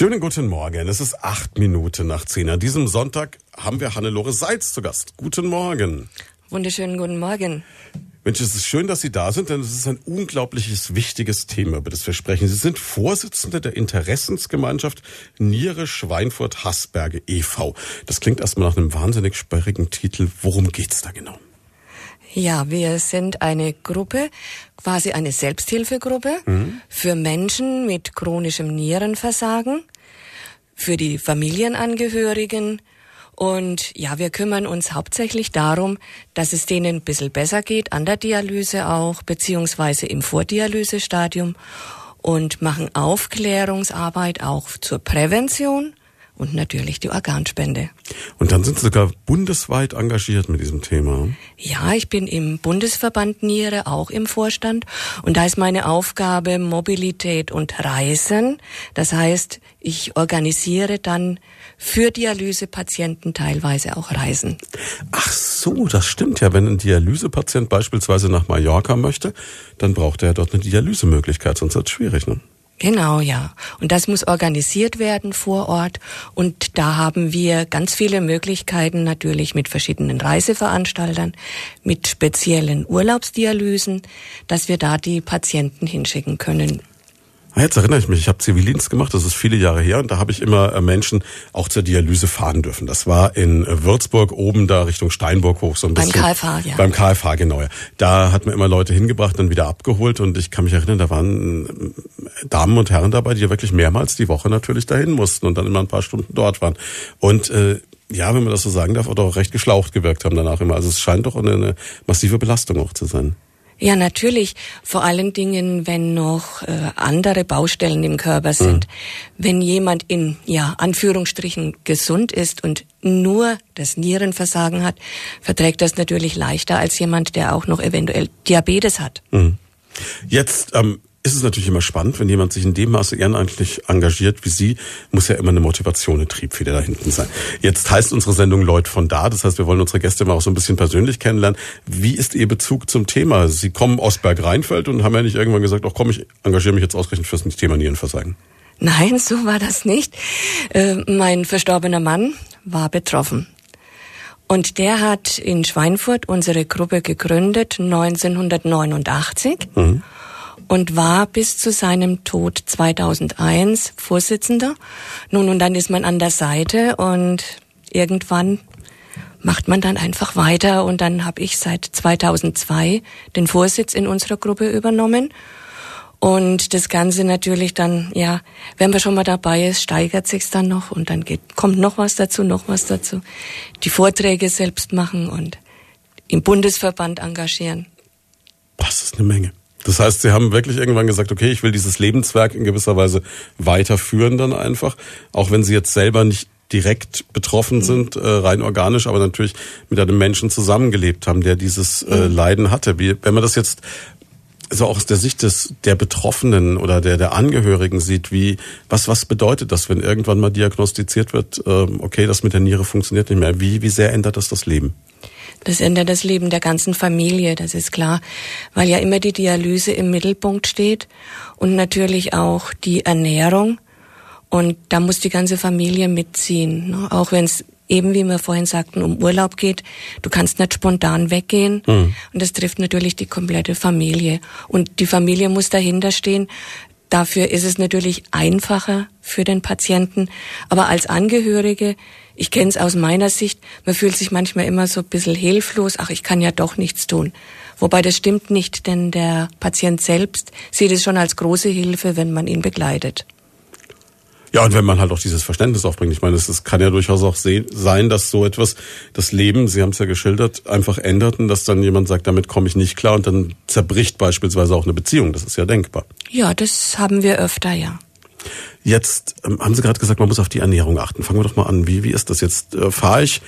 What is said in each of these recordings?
Schönen guten Morgen. Es ist acht Minuten nach zehn. An diesem Sonntag haben wir Hannelore Seitz zu Gast. Guten Morgen. Wunderschönen guten Morgen. Mensch, es ist schön, dass Sie da sind, denn es ist ein unglaubliches, wichtiges Thema, über das wir sprechen. Sie sind Vorsitzende der Interessensgemeinschaft Niere Schweinfurt Haßberge e.V. Das klingt erstmal nach einem wahnsinnig sperrigen Titel. Worum geht's da genau? Ja, wir sind eine Gruppe, quasi eine Selbsthilfegruppe mhm. für Menschen mit chronischem Nierenversagen, für die Familienangehörigen, und ja, wir kümmern uns hauptsächlich darum, dass es denen ein bisschen besser geht, an der Dialyse auch, beziehungsweise im Vordialysestadium und machen Aufklärungsarbeit auch zur Prävention und natürlich die Organspende. Und dann sind Sie sogar bundesweit engagiert mit diesem Thema. Ja, ich bin im Bundesverband Niere auch im Vorstand und da ist meine Aufgabe Mobilität und Reisen. Das heißt, ich organisiere dann für Dialysepatienten teilweise auch Reisen. Ach so, das stimmt ja. Wenn ein Dialysepatient beispielsweise nach Mallorca möchte, dann braucht er dort eine Dialysemöglichkeit, sonst wird es schwierig. Ne? Genau, ja. Und das muss organisiert werden vor Ort. Und da haben wir ganz viele Möglichkeiten natürlich mit verschiedenen Reiseveranstaltern, mit speziellen Urlaubsdialysen, dass wir da die Patienten hinschicken können. Ah, jetzt erinnere ich mich, ich habe Zivildienst gemacht, das ist viele Jahre her, und da habe ich immer äh, Menschen auch zur Dialyse fahren dürfen. Das war in äh, Würzburg oben da Richtung Steinburg hoch so ein bisschen. Beim KFH, ja. Beim KFH, genau. Ja. Da hat man immer Leute hingebracht, dann wieder abgeholt und ich kann mich erinnern, da waren äh, Damen und Herren dabei, die wirklich mehrmals die Woche natürlich dahin mussten und dann immer ein paar Stunden dort waren. Und äh, ja, wenn man das so sagen darf, auch recht geschlaucht gewirkt haben danach immer. Also es scheint doch eine massive Belastung auch zu sein. Ja, natürlich. Vor allen Dingen, wenn noch äh, andere Baustellen im Körper sind. Mhm. Wenn jemand in, ja, Anführungsstrichen gesund ist und nur das Nierenversagen hat, verträgt das natürlich leichter als jemand, der auch noch eventuell Diabetes hat. Mhm. Jetzt ähm, ist es natürlich immer spannend, wenn jemand sich in dem Maße ehrenamtlich engagiert wie Sie, muss ja immer eine Motivation, eine Triebfeder da hinten sein. Jetzt heißt unsere Sendung Leut von da, das heißt, wir wollen unsere Gäste mal auch so ein bisschen persönlich kennenlernen. Wie ist Ihr Bezug zum Thema? Sie kommen aus Berg-Rheinfeld und haben ja nicht irgendwann gesagt, ach komm, ich engagiere mich jetzt ausgerechnet fürs Thema Nierenversagen. Nein, so war das nicht. Äh, mein verstorbener Mann war betroffen. Und der hat in Schweinfurt unsere Gruppe gegründet, 1989. Mhm und war bis zu seinem Tod 2001 Vorsitzender. Nun, und dann ist man an der Seite und irgendwann macht man dann einfach weiter und dann habe ich seit 2002 den Vorsitz in unserer Gruppe übernommen. Und das Ganze natürlich dann, ja, wenn man schon mal dabei ist, steigert sich's dann noch und dann geht, kommt noch was dazu, noch was dazu. Die Vorträge selbst machen und im Bundesverband engagieren. Das ist eine Menge. Das heißt, Sie haben wirklich irgendwann gesagt, okay, ich will dieses Lebenswerk in gewisser Weise weiterführen dann einfach, auch wenn Sie jetzt selber nicht direkt betroffen mhm. sind, äh, rein organisch, aber natürlich mit einem Menschen zusammengelebt haben, der dieses äh, mhm. Leiden hatte. Wie, wenn man das jetzt so auch aus der Sicht des der Betroffenen oder der der Angehörigen sieht, wie was was bedeutet das, wenn irgendwann mal diagnostiziert wird, ähm, okay, das mit der Niere funktioniert nicht mehr. Wie wie sehr ändert das das Leben? Das ändert das Leben der ganzen Familie, das ist klar, weil ja immer die Dialyse im Mittelpunkt steht und natürlich auch die Ernährung. Und da muss die ganze Familie mitziehen, ne? auch wenn es eben, wie wir vorhin sagten, um Urlaub geht. Du kannst nicht spontan weggehen. Mhm. Und das trifft natürlich die komplette Familie. Und die Familie muss dahinter stehen. Dafür ist es natürlich einfacher für den Patienten. Aber als Angehörige ich kenne es aus meiner Sicht, man fühlt sich manchmal immer so ein bisschen hilflos, ach, ich kann ja doch nichts tun. Wobei das stimmt nicht, denn der Patient selbst sieht es schon als große Hilfe, wenn man ihn begleitet. Ja, und wenn man halt auch dieses Verständnis aufbringt. Ich meine, es kann ja durchaus auch sein, dass so etwas das Leben, Sie haben es ja geschildert, einfach ändert und dass dann jemand sagt, damit komme ich nicht klar und dann zerbricht beispielsweise auch eine Beziehung. Das ist ja denkbar. Ja, das haben wir öfter, ja. Jetzt ähm, haben Sie gerade gesagt, man muss auf die Ernährung achten. Fangen wir doch mal an. Wie, wie ist das jetzt? Äh, Fahre ich,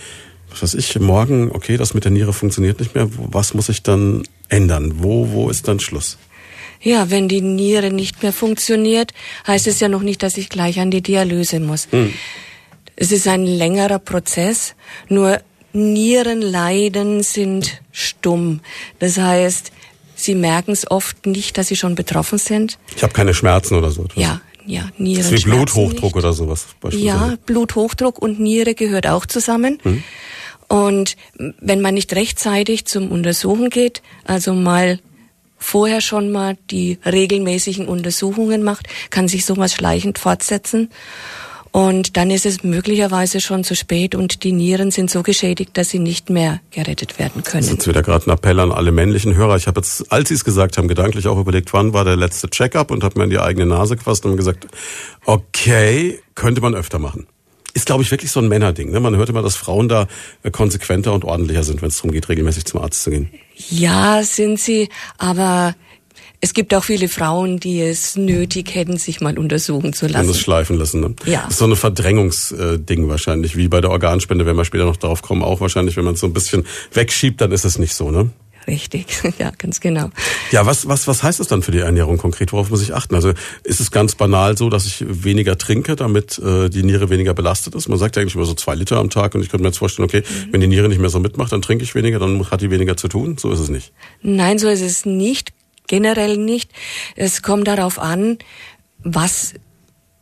was weiß ich, morgen, okay, das mit der Niere funktioniert nicht mehr. Was muss ich dann ändern? Wo, wo ist dann Schluss? Ja, wenn die Niere nicht mehr funktioniert, heißt es ja noch nicht, dass ich gleich an die Dialyse muss. Hm. Es ist ein längerer Prozess, nur Nierenleiden sind stumm. Das heißt, sie merken es oft nicht, dass sie schon betroffen sind. Ich habe keine Schmerzen oder so. Ja, ja, Nieren. Das wie Bluthochdruck oder sowas. Ja, Bluthochdruck und Niere gehört auch zusammen. Hm. Und wenn man nicht rechtzeitig zum Untersuchen geht, also mal vorher schon mal die regelmäßigen Untersuchungen macht, kann sich sowas schleichend fortsetzen. Und dann ist es möglicherweise schon zu spät und die Nieren sind so geschädigt, dass sie nicht mehr gerettet werden können. Jetzt wieder gerade ein Appell an alle männlichen Hörer. Ich habe jetzt, als Sie es gesagt haben, gedanklich auch überlegt, wann war der letzte Check-up und habe mir in die eigene Nase gefasst und gesagt, okay, könnte man öfter machen. Ist, glaube ich, wirklich so ein Männerding. Ne? Man hört immer, dass Frauen da äh, konsequenter und ordentlicher sind, wenn es darum geht, regelmäßig zum Arzt zu gehen. Ja, sind sie, aber es gibt auch viele Frauen, die es nötig hätten, sich mal untersuchen zu lassen. Und das schleifen lassen. Ne? Ja. Das ist so ein Verdrängungsding wahrscheinlich, wie bei der Organspende, wenn wir später noch darauf kommen, auch wahrscheinlich, wenn man es so ein bisschen wegschiebt, dann ist es nicht so, ne? Richtig, ja, ganz genau. Ja, was, was, was heißt das dann für die Ernährung konkret? Worauf muss ich achten? Also ist es ganz banal so, dass ich weniger trinke, damit äh, die Niere weniger belastet ist? Man sagt ja eigentlich immer so zwei Liter am Tag und ich könnte mir jetzt vorstellen, okay, mhm. wenn die Niere nicht mehr so mitmacht, dann trinke ich weniger, dann hat die weniger zu tun. So ist es nicht. Nein, so ist es nicht generell nicht. Es kommt darauf an, was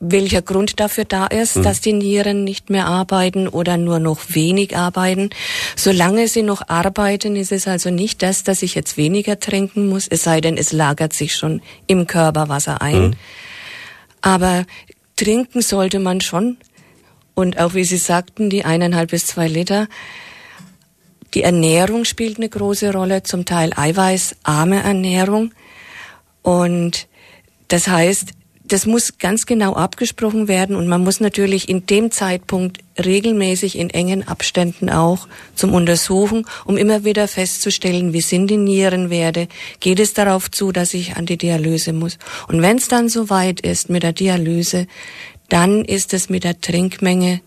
welcher Grund dafür da ist, mhm. dass die Nieren nicht mehr arbeiten oder nur noch wenig arbeiten. Solange sie noch arbeiten, ist es also nicht das, dass ich jetzt weniger trinken muss, es sei denn, es lagert sich schon im Körper Wasser ein. Mhm. Aber trinken sollte man schon. Und auch wie Sie sagten, die eineinhalb bis zwei Liter. Die Ernährung spielt eine große Rolle, zum Teil eiweißarme Ernährung. Und das heißt, das muss ganz genau abgesprochen werden und man muss natürlich in dem Zeitpunkt regelmäßig in engen Abständen auch zum Untersuchen, um immer wieder festzustellen, wie sind die Nierenwerte, geht es darauf zu, dass ich an die Dialyse muss. Und wenn es dann soweit ist mit der Dialyse, dann ist es mit der Trinkmenge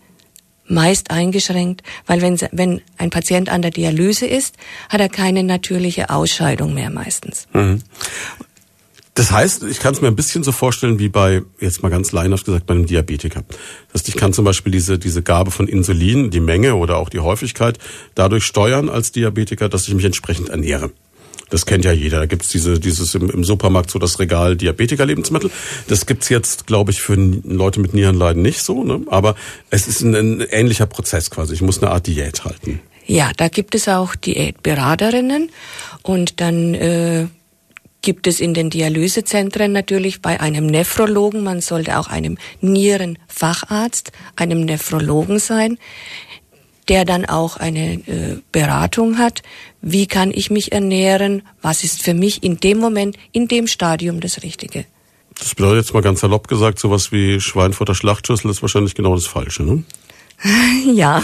meist eingeschränkt, weil wenn, wenn ein Patient an der Dialyse ist, hat er keine natürliche Ausscheidung mehr meistens. Mhm. Das heißt, ich kann es mir ein bisschen so vorstellen wie bei, jetzt mal ganz laienhaft gesagt, bei einem Diabetiker. Das heißt, ich kann zum Beispiel diese, diese Gabe von Insulin, die Menge oder auch die Häufigkeit dadurch steuern als Diabetiker, dass ich mich entsprechend ernähre. Das kennt ja jeder. Da gibt's diese, dieses im, im Supermarkt so das Regal Diabetiker-Lebensmittel. Das gibt's jetzt, glaube ich, für Leute mit Nierenleiden nicht so. Ne? Aber es ist ein, ein ähnlicher Prozess quasi. Ich muss eine Art Diät halten. Ja, da gibt es auch Diätberaterinnen und dann äh, gibt es in den Dialysezentren natürlich bei einem Nephrologen, man sollte auch einem Nierenfacharzt, einem Nephrologen sein, der dann auch eine äh, Beratung hat, wie kann ich mich ernähren, was ist für mich in dem Moment, in dem Stadium das Richtige. Das bedeutet jetzt mal ganz salopp gesagt, sowas wie Schweinfurter Schlachtschüssel ist wahrscheinlich genau das Falsche, ne? Ja.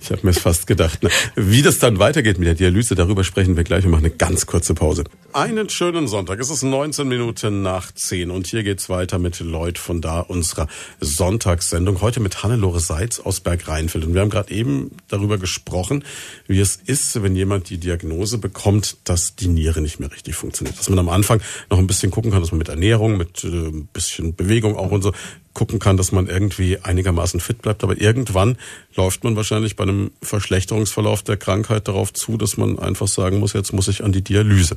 Ich habe mir es fast gedacht. Wie das dann weitergeht mit der Dialyse, darüber sprechen wir gleich. Wir machen eine ganz kurze Pause. Einen schönen Sonntag. Es ist 19 Minuten nach 10 und hier geht's weiter mit Lloyd von da, unserer Sonntagssendung. Heute mit Hannelore Seitz aus Bergrheinfeld. Und wir haben gerade eben darüber gesprochen, wie es ist, wenn jemand die Diagnose bekommt, dass die Niere nicht mehr richtig funktioniert. Dass man am Anfang noch ein bisschen gucken kann, dass man mit Ernährung, mit äh, ein bisschen Bewegung auch und so gucken kann, dass man irgendwie einigermaßen fit bleibt. Aber irgendwann läuft man wahrscheinlich bei einem Verschlechterungsverlauf der Krankheit darauf zu, dass man einfach sagen muss, jetzt muss ich an die Dialyse.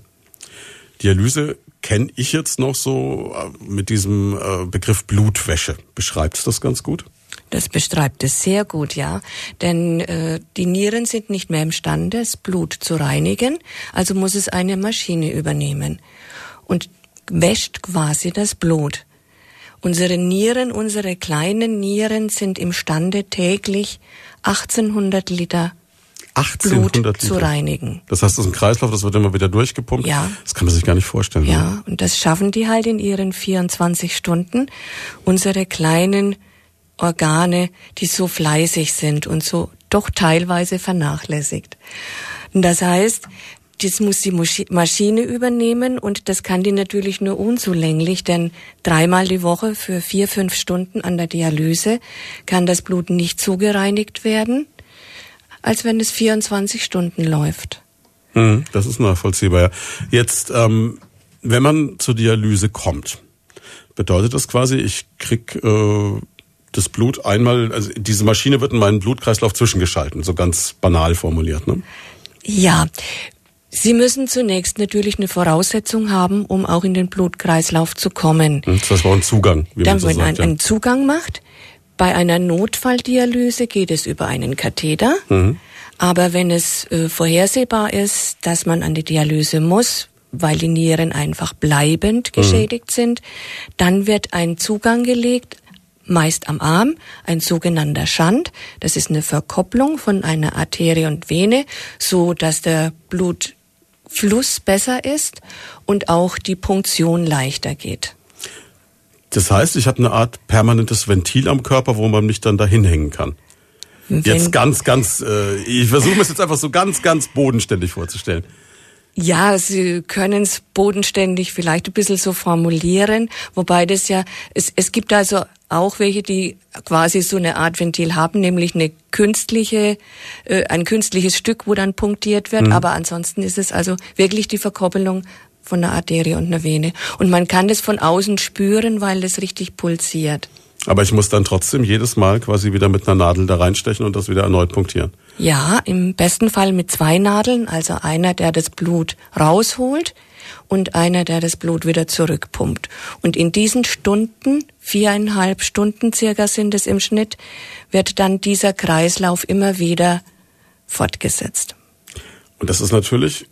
Dialyse kenne ich jetzt noch so äh, mit diesem äh, Begriff Blutwäsche. Beschreibt es das ganz gut? Das beschreibt es sehr gut, ja. Denn äh, die Nieren sind nicht mehr imstande, das Blut zu reinigen, also muss es eine Maschine übernehmen und wäscht quasi das Blut. Unsere Nieren, unsere kleinen Nieren sind imstande täglich 1800 Liter 1800 Blut Liter. zu reinigen. Das heißt, das ist ein Kreislauf, das wird immer wieder durchgepumpt. Ja. Das kann man sich gar nicht vorstellen. Ja, ne? und das schaffen die halt in ihren 24 Stunden. Unsere kleinen Organe, die so fleißig sind und so doch teilweise vernachlässigt. Und das heißt, das muss die Maschine übernehmen und das kann die natürlich nur unzulänglich, denn dreimal die Woche für vier, fünf Stunden an der Dialyse kann das Blut nicht so gereinigt werden, als wenn es 24 Stunden läuft. Hm, das ist nachvollziehbar. Jetzt, ähm, wenn man zur Dialyse kommt, bedeutet das quasi, ich krieg äh, das Blut einmal, also diese Maschine wird in meinen Blutkreislauf zwischengeschalten, so ganz banal formuliert, ne? Ja, Sie müssen zunächst natürlich eine Voraussetzung haben, um auch in den Blutkreislauf zu kommen. Das war ein Zugang, wie Dann, man so wenn sagt, man ja. einen Zugang macht. Bei einer Notfalldialyse geht es über einen Katheter. Mhm. Aber wenn es äh, vorhersehbar ist, dass man an die Dialyse muss, weil die Nieren einfach bleibend mhm. geschädigt mhm. sind, dann wird ein Zugang gelegt, meist am Arm, ein sogenannter Schand. Das ist eine Verkopplung von einer Arterie und Vene, so dass der Blutfluss besser ist und auch die Punktion leichter geht. Das heißt, ich habe eine Art permanentes Ventil am Körper, wo man mich dann dahin hängen kann. Wenn jetzt ganz, ganz, äh, ich versuche mir es jetzt einfach so ganz, ganz bodenständig vorzustellen. Ja, Sie können es bodenständig vielleicht ein bisschen so formulieren, wobei das ja, es, es gibt also auch welche, die quasi so eine Art Ventil haben, nämlich eine künstliche, äh, ein künstliches Stück, wo dann punktiert wird, mhm. aber ansonsten ist es also wirklich die Verkoppelung von einer Arterie und einer Vene. Und man kann das von außen spüren, weil das richtig pulsiert. Aber ich muss dann trotzdem jedes Mal quasi wieder mit einer Nadel da reinstechen und das wieder erneut punktieren. Ja, im besten Fall mit zwei Nadeln, also einer, der das Blut rausholt und einer, der das Blut wieder zurückpumpt. Und in diesen Stunden, viereinhalb Stunden circa sind es im Schnitt, wird dann dieser Kreislauf immer wieder fortgesetzt. Und das ist natürlich,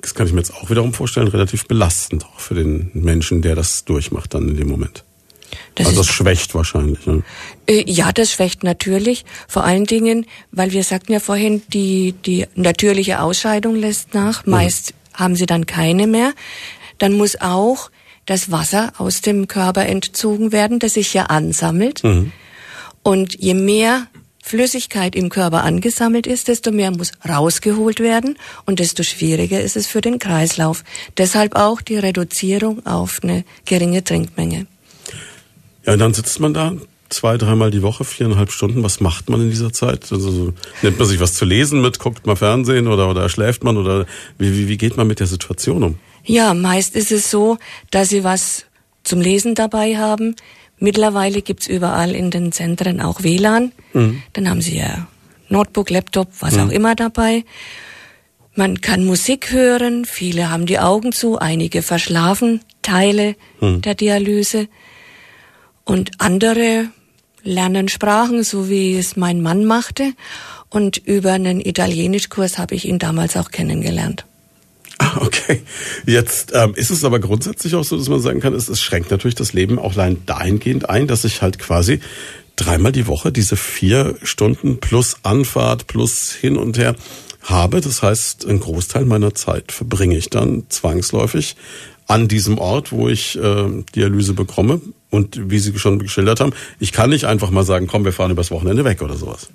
das kann ich mir jetzt auch wiederum vorstellen, relativ belastend auch für den Menschen, der das durchmacht dann in dem Moment. Das also das schwächt wahrscheinlich. Ne? Ja, das schwächt natürlich. Vor allen Dingen, weil wir sagten ja vorhin, die, die natürliche Ausscheidung lässt nach. Mhm. Meist mhm. haben sie dann keine mehr. Dann muss auch das Wasser aus dem Körper entzogen werden, das sich ja ansammelt. Mhm. Und je mehr Flüssigkeit im Körper angesammelt ist, desto mehr muss rausgeholt werden und desto schwieriger ist es für den Kreislauf. Deshalb auch die Reduzierung auf eine geringe Trinkmenge. Ja, und dann sitzt man da zwei, dreimal die Woche, viereinhalb Stunden. Was macht man in dieser Zeit? Also nimmt man sich was zu lesen mit, guckt man Fernsehen oder, oder schläft man oder wie, wie, wie geht man mit der Situation um? Ja, meist ist es so, dass sie was zum Lesen dabei haben. Mittlerweile gibt's überall in den Zentren auch WLAN. Mhm. Dann haben sie ja Notebook, Laptop, was mhm. auch immer dabei. Man kann Musik hören, viele haben die Augen zu, einige verschlafen Teile mhm. der Dialyse. Und andere lernen Sprachen, so wie es mein Mann machte. Und über einen Italienischkurs habe ich ihn damals auch kennengelernt. Ah, okay. Jetzt ähm, ist es aber grundsätzlich auch so, dass man sagen kann, es, es schränkt natürlich das Leben auch allein dahingehend ein, dass ich halt quasi dreimal die Woche diese vier Stunden plus Anfahrt plus hin und her habe. Das heißt, ein Großteil meiner Zeit verbringe ich dann zwangsläufig an diesem Ort, wo ich äh, Dialyse bekomme. Und wie Sie schon geschildert haben, ich kann nicht einfach mal sagen, komm, wir fahren übers Wochenende weg oder sowas.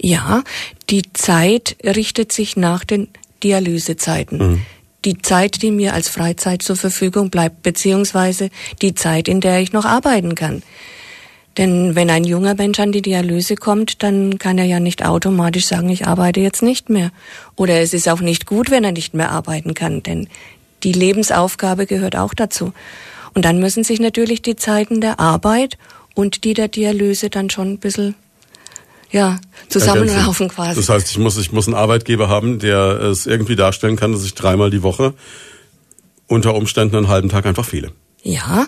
Ja, die Zeit richtet sich nach den Dialysezeiten. Mhm. Die Zeit, die mir als Freizeit zur Verfügung bleibt, beziehungsweise die Zeit, in der ich noch arbeiten kann. Denn wenn ein junger Mensch an die Dialyse kommt, dann kann er ja nicht automatisch sagen, ich arbeite jetzt nicht mehr. Oder es ist auch nicht gut, wenn er nicht mehr arbeiten kann, denn die Lebensaufgabe gehört auch dazu. Und dann müssen sich natürlich die Zeiten der Arbeit und die der Dialyse dann schon ein bisschen ja, zusammenraufen quasi. Das heißt, ich muss, ich muss einen Arbeitgeber haben, der es irgendwie darstellen kann, dass ich dreimal die Woche unter Umständen einen halben Tag einfach fehle. Ja,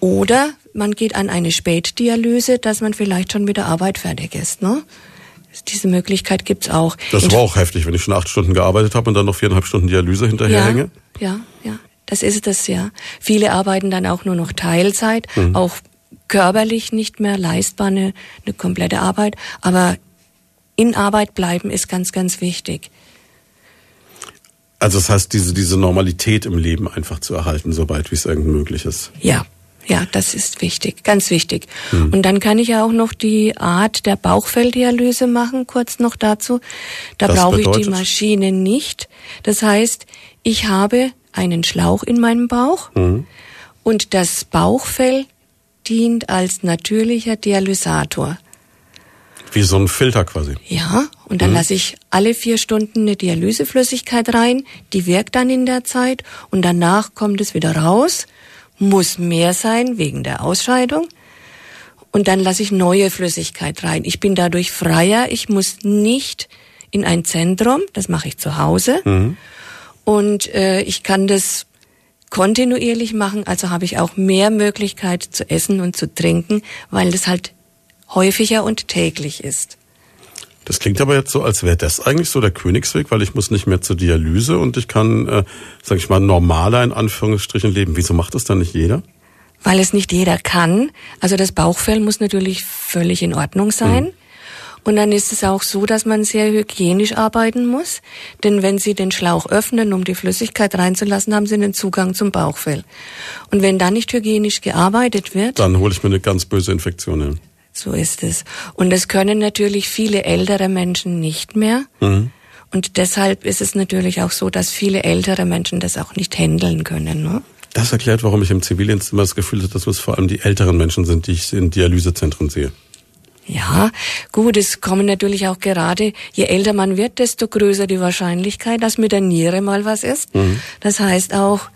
oder man geht an eine Spätdialyse, dass man vielleicht schon mit der Arbeit fertig ist. Ne? Diese Möglichkeit gibt's auch. Das war auch heftig, wenn ich schon acht Stunden gearbeitet habe und dann noch viereinhalb Stunden Dialyse hinterherhänge. Ja, ja, ja. Das ist es ja. Viele arbeiten dann auch nur noch Teilzeit, mhm. auch körperlich nicht mehr leistbar eine, eine komplette Arbeit. Aber in Arbeit bleiben ist ganz, ganz wichtig. Also das heißt, diese, diese Normalität im Leben einfach zu erhalten, sobald wie es irgend möglich ist. Ja, ja, das ist wichtig, ganz wichtig. Mhm. Und dann kann ich ja auch noch die Art der Bauchfelldialyse machen, kurz noch dazu. Da brauche ich die Maschine nicht. Das heißt, ich habe einen Schlauch in meinem Bauch mhm. und das Bauchfell dient als natürlicher Dialysator. Wie so ein Filter quasi. Ja, und dann mhm. lasse ich alle vier Stunden eine Dialyseflüssigkeit rein, die wirkt dann in der Zeit und danach kommt es wieder raus muss mehr sein wegen der Ausscheidung. Und dann lasse ich neue Flüssigkeit rein. Ich bin dadurch freier. Ich muss nicht in ein Zentrum, das mache ich zu Hause. Mhm. Und äh, ich kann das kontinuierlich machen, also habe ich auch mehr Möglichkeit zu essen und zu trinken, weil das halt häufiger und täglich ist. Das klingt aber jetzt so, als wäre das eigentlich so der Königsweg, weil ich muss nicht mehr zur Dialyse und ich kann, äh, sag ich mal, normaler in Anführungsstrichen leben. Wieso macht das dann nicht jeder? Weil es nicht jeder kann. Also das Bauchfell muss natürlich völlig in Ordnung sein. Mhm. Und dann ist es auch so, dass man sehr hygienisch arbeiten muss. Denn wenn Sie den Schlauch öffnen, um die Flüssigkeit reinzulassen, haben Sie den Zugang zum Bauchfell. Und wenn da nicht hygienisch gearbeitet wird. Dann hole ich mir eine ganz böse Infektion hin. So ist es. Und das können natürlich viele ältere Menschen nicht mehr. Mhm. Und deshalb ist es natürlich auch so, dass viele ältere Menschen das auch nicht handeln können. Ne? Das erklärt, warum ich im Zivildienst immer das Gefühl habe, dass es vor allem die älteren Menschen sind, die ich in Dialysezentren sehe. Ja, gut, es kommen natürlich auch gerade, je älter man wird, desto größer die Wahrscheinlichkeit, dass mit der Niere mal was ist. Mhm. Das heißt auch,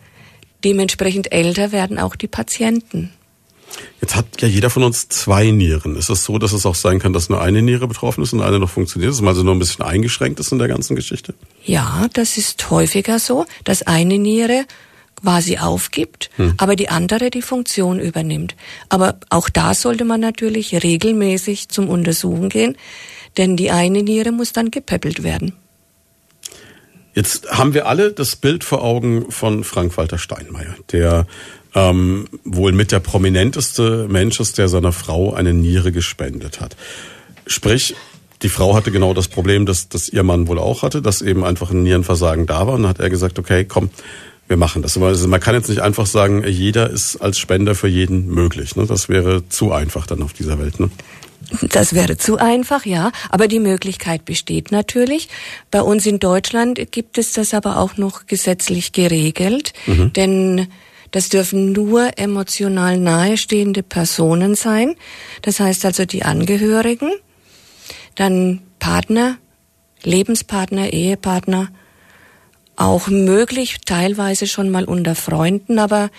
dementsprechend älter werden auch die Patienten. Jetzt hat ja jeder von uns zwei Nieren. Ist es so, dass es auch sein kann, dass nur eine Niere betroffen ist und eine noch funktioniert, dass man also nur ein bisschen eingeschränkt ist in der ganzen Geschichte? Ja, das ist häufiger so, dass eine Niere quasi aufgibt, hm. aber die andere die Funktion übernimmt. Aber auch da sollte man natürlich regelmäßig zum Untersuchen gehen, denn die eine Niere muss dann gepäppelt werden. Jetzt haben wir alle das Bild vor Augen von Frank-Walter Steinmeier, der ähm, wohl mit der prominenteste Mensch ist, der seiner Frau eine Niere gespendet hat. Sprich, die Frau hatte genau das Problem, dass, dass ihr Mann wohl auch hatte, dass eben einfach ein Nierenversagen da war. Und dann hat er gesagt, okay, komm, wir machen das. Also man kann jetzt nicht einfach sagen, jeder ist als Spender für jeden möglich. Ne? Das wäre zu einfach dann auf dieser Welt. Ne? Das wäre zu einfach, ja. Aber die Möglichkeit besteht natürlich. Bei uns in Deutschland gibt es das aber auch noch gesetzlich geregelt. Mhm. Denn das dürfen nur emotional nahestehende Personen sein. Das heißt also die Angehörigen, dann Partner, Lebenspartner, Ehepartner, auch möglich, teilweise schon mal unter Freunden, aber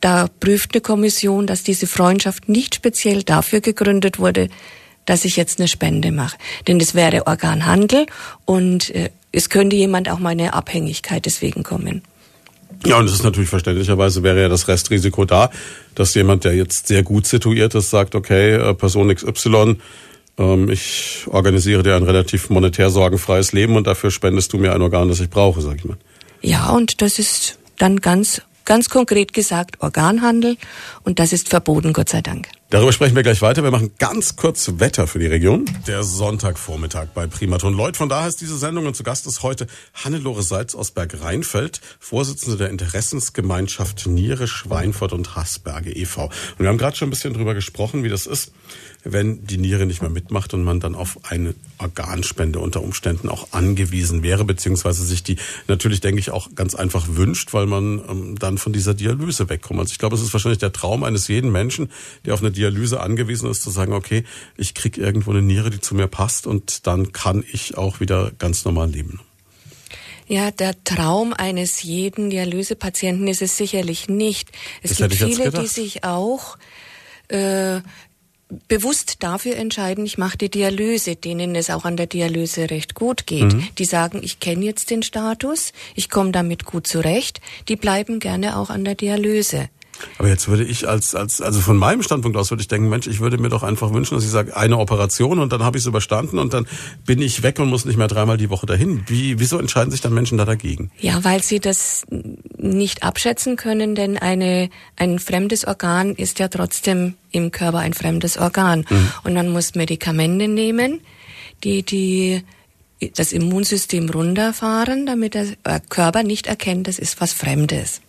da prüft eine Kommission, dass diese Freundschaft nicht speziell dafür gegründet wurde, dass ich jetzt eine Spende mache. Denn das wäre Organhandel und äh, es könnte jemand auch mal eine Abhängigkeit deswegen kommen. Ja, und es ist natürlich verständlicherweise wäre ja das Restrisiko da, dass jemand, der jetzt sehr gut situiert ist, sagt, okay, äh, Person XY, ich organisiere dir ein relativ monetär sorgenfreies Leben und dafür spendest du mir ein Organ, das ich brauche, sag ich mal. Ja, und das ist dann ganz ganz konkret gesagt Organhandel und das ist verboten, Gott sei Dank. Darüber sprechen wir gleich weiter. Wir machen ganz kurz Wetter für die Region. Der Sonntagvormittag bei Primaton Lloyd. Von daher ist diese Sendung und zu Gast ist heute Hannelore Seitz aus Berg-Rheinfeld, Vorsitzende der Interessensgemeinschaft Niere, Schweinfurt und Haßberge e.V. Und wir haben gerade schon ein bisschen drüber gesprochen, wie das ist, wenn die Niere nicht mehr mitmacht und man dann auf eine Organspende unter Umständen auch angewiesen wäre, beziehungsweise sich die natürlich, denke ich, auch ganz einfach wünscht, weil man ähm, dann von dieser Dialyse wegkommt. Also ich glaube, es ist wahrscheinlich der Traum eines jeden Menschen, der auf eine Dialyse angewiesen ist, zu sagen, okay, ich krieg irgendwo eine Niere, die zu mir passt und dann kann ich auch wieder ganz normal leben. Ja, der Traum eines jeden Dialysepatienten ist es sicherlich nicht. Es das gibt viele, die sich auch äh, bewusst dafür entscheiden, ich mache die Dialyse, denen es auch an der Dialyse recht gut geht. Mhm. Die sagen, ich kenne jetzt den Status, ich komme damit gut zurecht, die bleiben gerne auch an der Dialyse. Aber jetzt würde ich als, als, also von meinem Standpunkt aus würde ich denken, Mensch, ich würde mir doch einfach wünschen, dass ich sage, eine Operation und dann habe ich es überstanden und dann bin ich weg und muss nicht mehr dreimal die Woche dahin. Wie, wieso entscheiden sich dann Menschen da dagegen? Ja, weil sie das nicht abschätzen können, denn eine, ein fremdes Organ ist ja trotzdem im Körper ein fremdes Organ. Mhm. Und man muss Medikamente nehmen, die, die das Immunsystem runterfahren, damit der Körper nicht erkennt, das ist was Fremdes.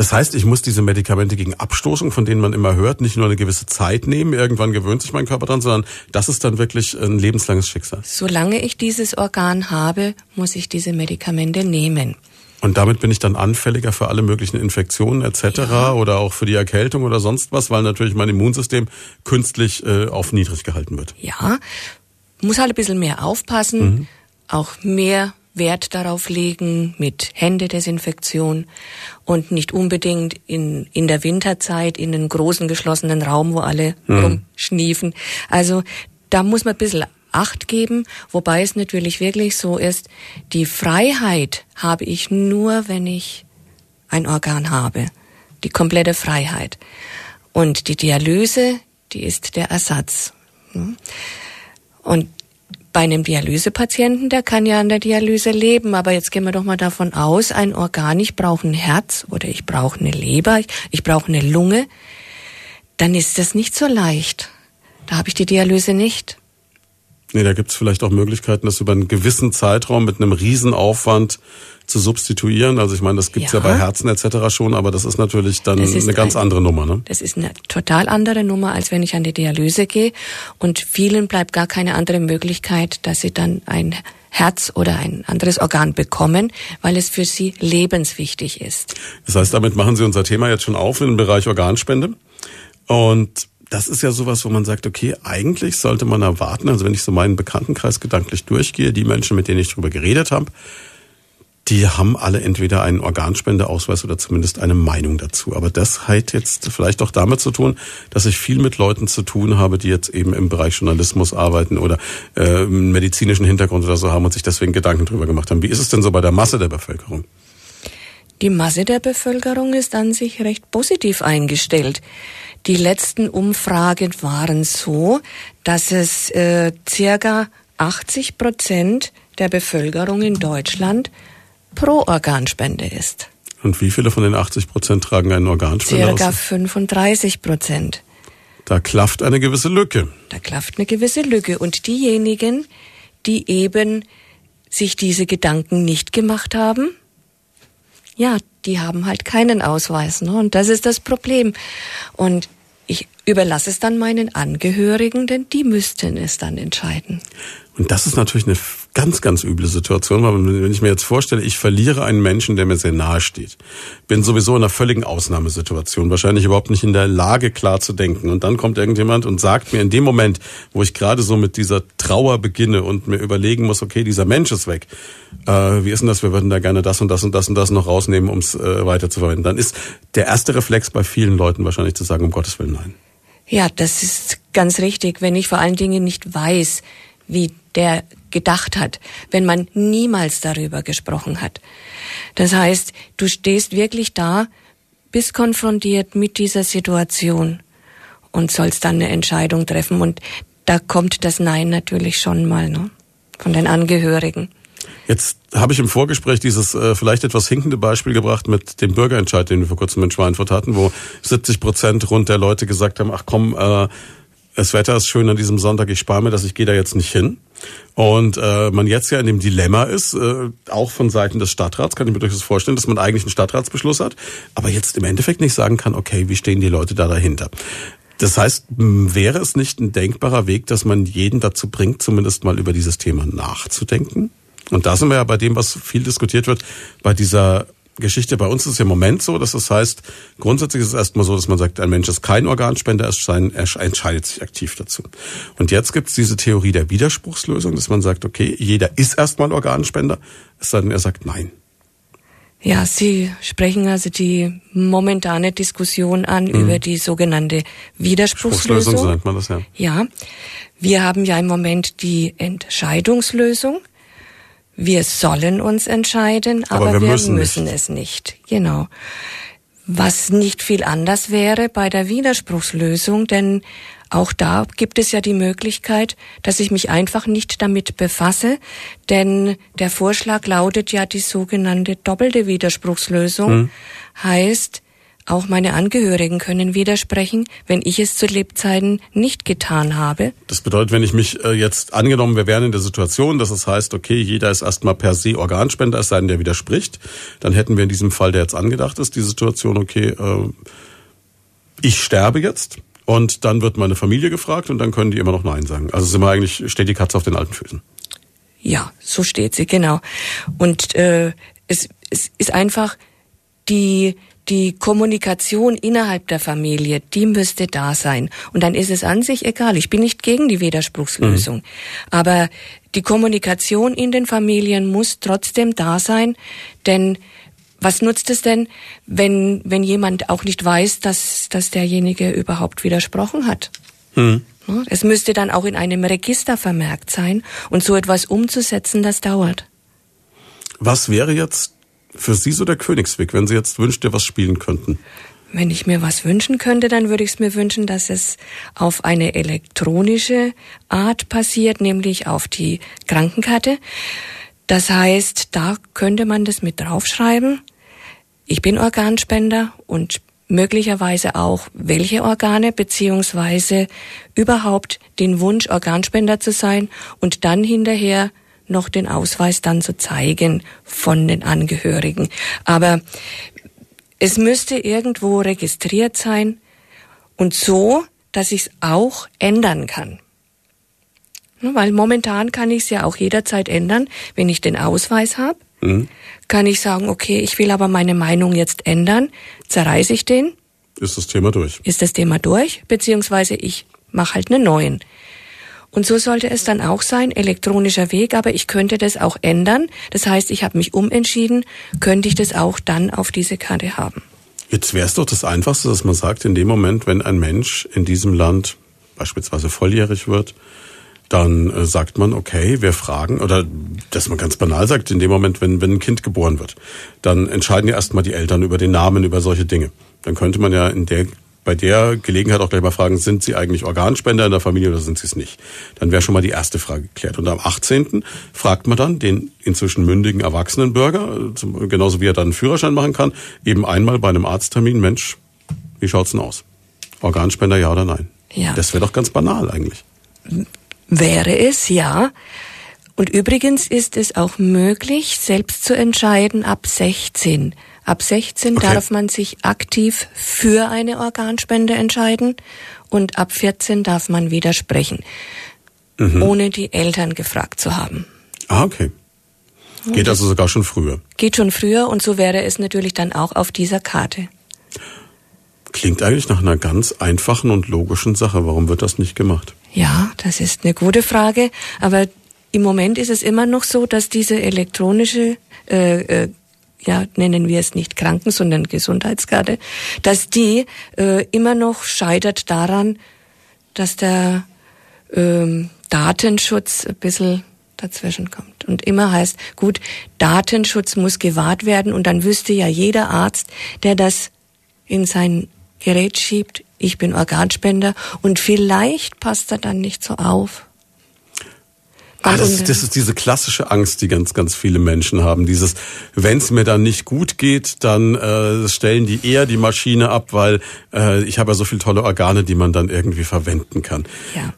Das heißt, ich muss diese Medikamente gegen Abstoßung, von denen man immer hört, nicht nur eine gewisse Zeit nehmen, irgendwann gewöhnt sich mein Körper dran, sondern das ist dann wirklich ein lebenslanges Schicksal. Solange ich dieses Organ habe, muss ich diese Medikamente nehmen. Und damit bin ich dann anfälliger für alle möglichen Infektionen etc. Ja. oder auch für die Erkältung oder sonst was, weil natürlich mein Immunsystem künstlich äh, auf niedrig gehalten wird. Ja, muss halt ein bisschen mehr aufpassen, mhm. auch mehr Wert darauf legen mit Händedesinfektion und nicht unbedingt in, in der Winterzeit in einen großen geschlossenen Raum, wo alle mhm. rumschniefen. Also da muss man ein bisschen Acht geben, wobei es natürlich wirklich so ist, die Freiheit habe ich nur, wenn ich ein Organ habe. Die komplette Freiheit. Und die Dialyse, die ist der Ersatz. Hm? Und bei einem Dialysepatienten, der kann ja an der Dialyse leben, aber jetzt gehen wir doch mal davon aus, ein Organ, ich brauche ein Herz oder ich brauche eine Leber, ich, ich brauche eine Lunge, dann ist das nicht so leicht. Da habe ich die Dialyse nicht. Nee, da gibt es vielleicht auch Möglichkeiten, das über einen gewissen Zeitraum mit einem Riesenaufwand zu substituieren. Also ich meine, das gibt's ja. ja bei Herzen etc. schon, aber das ist natürlich dann ist eine ganz ein, andere Nummer. Ne? Das ist eine total andere Nummer, als wenn ich an die Dialyse gehe. Und vielen bleibt gar keine andere Möglichkeit, dass sie dann ein Herz oder ein anderes Organ bekommen, weil es für sie lebenswichtig ist. Das heißt, damit machen Sie unser Thema jetzt schon auf im Bereich Organspende. Und das ist ja sowas, wo man sagt, okay, eigentlich sollte man erwarten, also wenn ich so meinen Bekanntenkreis gedanklich durchgehe, die Menschen, mit denen ich darüber geredet habe, die haben alle entweder einen Organspendeausweis oder zumindest eine Meinung dazu. Aber das hat jetzt vielleicht auch damit zu tun, dass ich viel mit Leuten zu tun habe, die jetzt eben im Bereich Journalismus arbeiten oder äh, medizinischen Hintergrund oder so haben und sich deswegen Gedanken drüber gemacht haben. Wie ist es denn so bei der Masse der Bevölkerung? Die Masse der Bevölkerung ist an sich recht positiv eingestellt. Die letzten Umfragen waren so, dass es äh, circa 80 Prozent der Bevölkerung in Deutschland pro Organspende ist. Und wie viele von den 80 Prozent tragen einen Organspender Circa aus? 35 Prozent. Da klafft eine gewisse Lücke. Da klafft eine gewisse Lücke. Und diejenigen, die eben sich diese Gedanken nicht gemacht haben, ja, die haben halt keinen Ausweis. Ne? Und das ist das Problem. Und ich überlasse es dann meinen Angehörigen, denn die müssten es dann entscheiden. Und das ist natürlich eine ganz, ganz üble Situation, weil wenn ich mir jetzt vorstelle, ich verliere einen Menschen, der mir sehr nahe steht, bin sowieso in einer völligen Ausnahmesituation, wahrscheinlich überhaupt nicht in der Lage, klar zu denken. Und dann kommt irgendjemand und sagt mir in dem Moment, wo ich gerade so mit dieser Trauer beginne und mir überlegen muss, okay, dieser Mensch ist weg. Äh, wie ist denn das? Wir würden da gerne das und das und das und das noch rausnehmen, um es äh, weiter zu verwenden. Dann ist der erste Reflex bei vielen Leuten wahrscheinlich zu sagen, um Gottes Willen, nein. Ja, das ist ganz richtig. Wenn ich vor allen Dingen nicht weiß, wie der gedacht hat, wenn man niemals darüber gesprochen hat. Das heißt, du stehst wirklich da, bist konfrontiert mit dieser Situation und sollst dann eine Entscheidung treffen. Und da kommt das Nein natürlich schon mal ne? von den Angehörigen. Jetzt habe ich im Vorgespräch dieses äh, vielleicht etwas hinkende Beispiel gebracht mit dem Bürgerentscheid, den wir vor kurzem in Schweinfurt hatten, wo 70 Prozent rund der Leute gesagt haben, ach komm, äh, das Wetter ist schön an diesem Sonntag, ich spare mir das, ich gehe da jetzt nicht hin. Und äh, man jetzt ja in dem Dilemma ist, äh, auch von Seiten des Stadtrats, kann ich mir durchaus vorstellen, dass man eigentlich einen Stadtratsbeschluss hat, aber jetzt im Endeffekt nicht sagen kann, okay, wie stehen die Leute da dahinter? Das heißt, wäre es nicht ein denkbarer Weg, dass man jeden dazu bringt, zumindest mal über dieses Thema nachzudenken? Und da sind wir ja bei dem, was viel diskutiert wird, bei dieser Geschichte bei uns ist es im Moment so, dass das heißt, grundsätzlich ist es erstmal so, dass man sagt, ein Mensch ist kein Organspender, er entscheidet sich aktiv dazu. Und jetzt gibt es diese Theorie der Widerspruchslösung, dass man sagt, okay, jeder ist erstmal Organspender, es sei denn, er sagt nein. Ja, Sie sprechen also die momentane Diskussion an mhm. über die sogenannte Widerspruchslösung. So nennt man das ja. Ja, wir haben ja im Moment die Entscheidungslösung. Wir sollen uns entscheiden, aber, aber wir, wir, müssen, müssen nicht. es nicht. Genau. Was nicht viel anders wäre bei der Widerspruchslösung, denn auch da gibt es ja die Möglichkeit, dass ich mich einfach nicht damit befasse, denn der Vorschlag lautet ja die sogenannte doppelte Widerspruchslösung. Hm. Heißt, auch meine Angehörigen können widersprechen, wenn ich es zu Lebzeiten nicht getan habe. Das bedeutet, wenn ich mich äh, jetzt angenommen, wir wären in der Situation, dass es heißt, okay, jeder ist erstmal per se Organspender, es sei denn, der widerspricht, dann hätten wir in diesem Fall, der jetzt angedacht ist, die Situation, okay, äh, ich sterbe jetzt und dann wird meine Familie gefragt und dann können die immer noch Nein sagen. Also sind wir eigentlich, steht die Katze auf den alten Füßen. Ja, so steht sie, genau. Und äh, es, es ist einfach die die Kommunikation innerhalb der Familie, die müsste da sein. Und dann ist es an sich egal. Ich bin nicht gegen die Widerspruchslösung. Mhm. Aber die Kommunikation in den Familien muss trotzdem da sein, denn was nutzt es denn, wenn, wenn jemand auch nicht weiß, dass, dass derjenige überhaupt widersprochen hat? Mhm. Es müsste dann auch in einem Register vermerkt sein und so etwas umzusetzen, das dauert. Was wäre jetzt für Sie so der Königsweg, wenn Sie jetzt wünschte, was spielen könnten? Wenn ich mir was wünschen könnte, dann würde ich es mir wünschen, dass es auf eine elektronische Art passiert, nämlich auf die Krankenkarte. Das heißt, da könnte man das mit draufschreiben. Ich bin Organspender und möglicherweise auch welche Organe beziehungsweise überhaupt den Wunsch, Organspender zu sein und dann hinterher noch den Ausweis dann zu zeigen von den Angehörigen. Aber es müsste irgendwo registriert sein und so, dass ich es auch ändern kann. Weil momentan kann ich es ja auch jederzeit ändern, wenn ich den Ausweis habe. Mhm. Kann ich sagen, okay, ich will aber meine Meinung jetzt ändern, zerreiße ich den. Ist das Thema durch? Ist das Thema durch, beziehungsweise ich mache halt einen neuen. Und so sollte es dann auch sein, elektronischer Weg, aber ich könnte das auch ändern. Das heißt, ich habe mich umentschieden, könnte ich das auch dann auf diese Karte haben. Jetzt wäre es doch das Einfachste, dass man sagt, in dem Moment, wenn ein Mensch in diesem Land beispielsweise volljährig wird, dann äh, sagt man, okay, wir fragen, oder dass man ganz banal sagt, in dem Moment, wenn, wenn ein Kind geboren wird, dann entscheiden ja erstmal die Eltern über den Namen, über solche Dinge. Dann könnte man ja in der bei der Gelegenheit auch gleich mal fragen, sind Sie eigentlich Organspender in der Familie oder sind Sie es nicht? Dann wäre schon mal die erste Frage geklärt. Und am 18. fragt man dann den inzwischen mündigen erwachsenen Bürger, genauso wie er dann einen Führerschein machen kann, eben einmal bei einem Arzttermin, Mensch, wie schaut's denn aus? Organspender ja oder nein? Ja. Das wäre doch ganz banal eigentlich. Wäre es, ja. Und übrigens ist es auch möglich, selbst zu entscheiden ab 16. Ab 16 okay. darf man sich aktiv für eine Organspende entscheiden und ab 14 darf man widersprechen, mhm. ohne die Eltern gefragt zu haben. Ah, okay. Geht also sogar schon früher. Geht schon früher und so wäre es natürlich dann auch auf dieser Karte. Klingt eigentlich nach einer ganz einfachen und logischen Sache. Warum wird das nicht gemacht? Ja, das ist eine gute Frage. Aber im Moment ist es immer noch so, dass diese elektronische äh, äh, ja, nennen wir es nicht Kranken, sondern Gesundheitskarte, dass die äh, immer noch scheitert daran, dass der ähm, Datenschutz ein bisschen dazwischen kommt. Und immer heißt, gut, Datenschutz muss gewahrt werden und dann wüsste ja jeder Arzt, der das in sein Gerät schiebt, ich bin Organspender und vielleicht passt er dann nicht so auf. Ah, das, ist, das ist diese klassische Angst, die ganz, ganz viele Menschen haben. Dieses, wenn es mir dann nicht gut geht, dann äh, stellen die eher die Maschine ab, weil äh, ich habe ja so viele tolle Organe, die man dann irgendwie verwenden kann. Ja,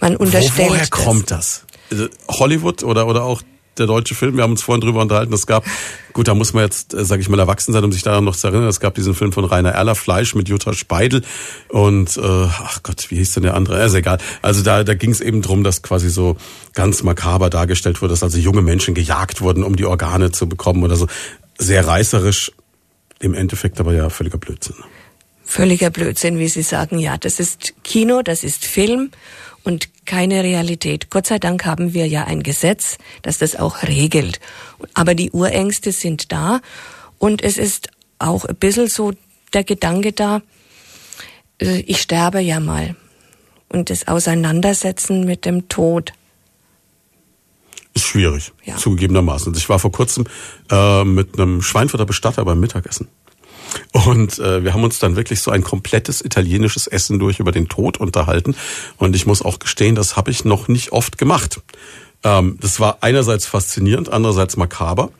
man unterstellt Wo, Woher kommt das? Also Hollywood oder, oder auch der deutsche Film. Wir haben uns vorhin drüber unterhalten. Es gab, gut, da muss man jetzt, äh, sage ich mal, erwachsen sein, um sich daran noch zu erinnern. Es gab diesen Film von Rainer Erler, Fleisch mit Jutta Speidel und äh, ach Gott, wie hieß denn der andere? Ist egal. Also da, da ging es eben drum, dass quasi so ganz makaber dargestellt wurde, dass also junge Menschen gejagt wurden, um die Organe zu bekommen oder so. Sehr reißerisch, im Endeffekt aber ja völliger Blödsinn. Völliger Blödsinn, wie Sie sagen. Ja, das ist Kino, das ist Film und keine Realität. Gott sei Dank haben wir ja ein Gesetz, das das auch regelt. Aber die Urängste sind da und es ist auch ein bisschen so der Gedanke da, äh, ich sterbe ja mal. Und das Auseinandersetzen mit dem Tod. Ist schwierig, ja. zugegebenermaßen. Ich war vor kurzem äh, mit einem Schweinfurter Bestatter beim Mittagessen. Und äh, wir haben uns dann wirklich so ein komplettes italienisches Essen durch über den Tod unterhalten. Und ich muss auch gestehen, das habe ich noch nicht oft gemacht. Ähm, das war einerseits faszinierend, andererseits makaber.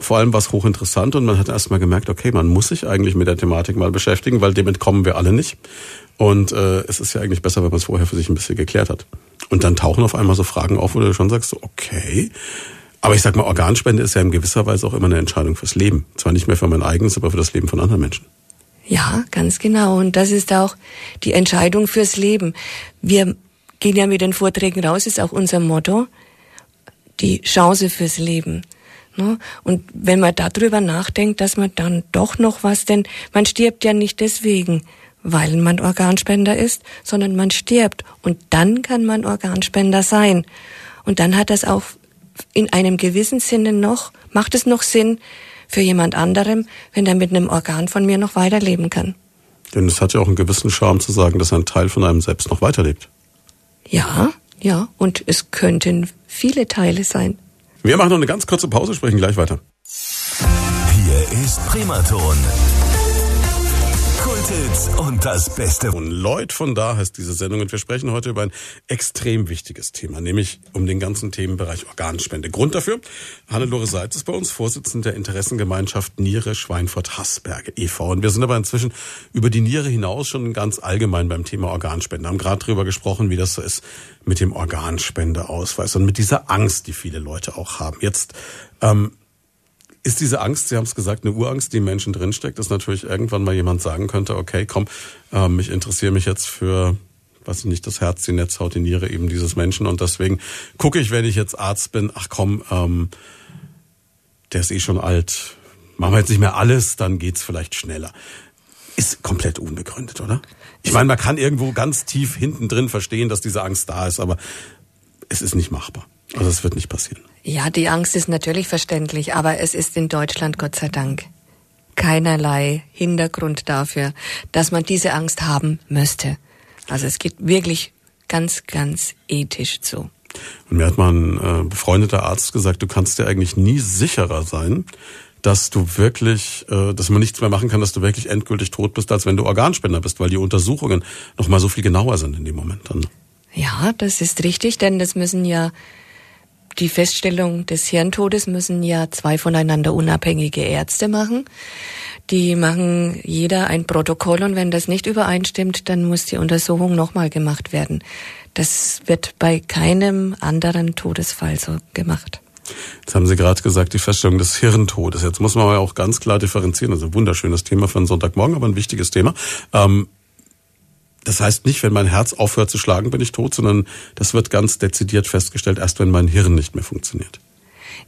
Vor allem war es hochinteressant und man hat erst mal gemerkt, okay, man muss sich eigentlich mit der Thematik mal beschäftigen, weil dem entkommen wir alle nicht. Und äh, es ist ja eigentlich besser, wenn man es vorher für sich ein bisschen geklärt hat. Und dann tauchen auf einmal so Fragen auf, wo du schon sagst, so, okay, aber ich sag mal, Organspende ist ja in gewisser Weise auch immer eine Entscheidung fürs Leben. Zwar nicht mehr für mein eigenes, aber für das Leben von anderen Menschen. Ja, ganz genau. Und das ist auch die Entscheidung fürs Leben. Wir gehen ja mit den Vorträgen raus, ist auch unser Motto. Die Chance fürs Leben. Ne? Und wenn man darüber nachdenkt, dass man dann doch noch was, denn man stirbt ja nicht deswegen, weil man Organspender ist, sondern man stirbt. Und dann kann man Organspender sein. Und dann hat das auch in einem gewissen Sinne noch, macht es noch Sinn für jemand anderem, wenn er mit einem Organ von mir noch weiterleben kann. Denn es hat ja auch einen gewissen Charme zu sagen, dass ein Teil von einem selbst noch weiterlebt. Ja, ja, und es könnten viele Teile sein. Wir machen noch eine ganz kurze Pause, sprechen gleich weiter. Hier ist Primaton. Kulthits und das Beste. Und Lloyd von da heißt diese Sendung und wir sprechen heute über ein extrem wichtiges Thema, nämlich um den ganzen Themenbereich Organspende. Grund dafür, Hannelore Seitz ist bei uns Vorsitzende der Interessengemeinschaft Niere Schweinfurt-Hasberge e.V. Und wir sind aber inzwischen über die Niere hinaus schon ganz allgemein beim Thema Organspende. Haben gerade darüber gesprochen, wie das so ist mit dem Organspendeausweis und mit dieser Angst, die viele Leute auch haben. Jetzt ähm, ist diese Angst, Sie haben es gesagt, eine Urangst, die im Menschen drinsteckt, dass natürlich irgendwann mal jemand sagen könnte, okay, komm, ähm, ich interessiere mich jetzt für, was nicht, das Herz, die Netzhaut, die Niere eben dieses Menschen und deswegen gucke ich, wenn ich jetzt Arzt bin, ach komm, ähm, der ist eh schon alt, machen wir jetzt nicht mehr alles, dann geht's vielleicht schneller. Ist komplett unbegründet, oder? Ich meine, man kann irgendwo ganz tief hinten drin verstehen, dass diese Angst da ist, aber es ist nicht machbar. Also es wird nicht passieren. Ja, die Angst ist natürlich verständlich, aber es ist in Deutschland Gott sei Dank keinerlei Hintergrund dafür, dass man diese Angst haben müsste. Also es geht wirklich ganz, ganz ethisch zu. Und mir hat mal ein äh, befreundeter Arzt gesagt, du kannst dir eigentlich nie sicherer sein, dass du wirklich, äh, dass man nichts mehr machen kann, dass du wirklich endgültig tot bist, als wenn du Organspender bist, weil die Untersuchungen noch mal so viel genauer sind in dem Moment dann. Ja, das ist richtig, denn das müssen ja die Feststellung des Hirntodes müssen ja zwei voneinander unabhängige Ärzte machen. Die machen jeder ein Protokoll und wenn das nicht übereinstimmt, dann muss die Untersuchung nochmal gemacht werden. Das wird bei keinem anderen Todesfall so gemacht. Jetzt haben Sie gerade gesagt, die Feststellung des Hirntodes. Jetzt muss man aber auch ganz klar differenzieren. Also ein wunderschönes Thema für einen Sonntagmorgen, aber ein wichtiges Thema. Ähm, das heißt nicht, wenn mein Herz aufhört zu schlagen, bin ich tot, sondern das wird ganz dezidiert festgestellt, erst wenn mein Hirn nicht mehr funktioniert.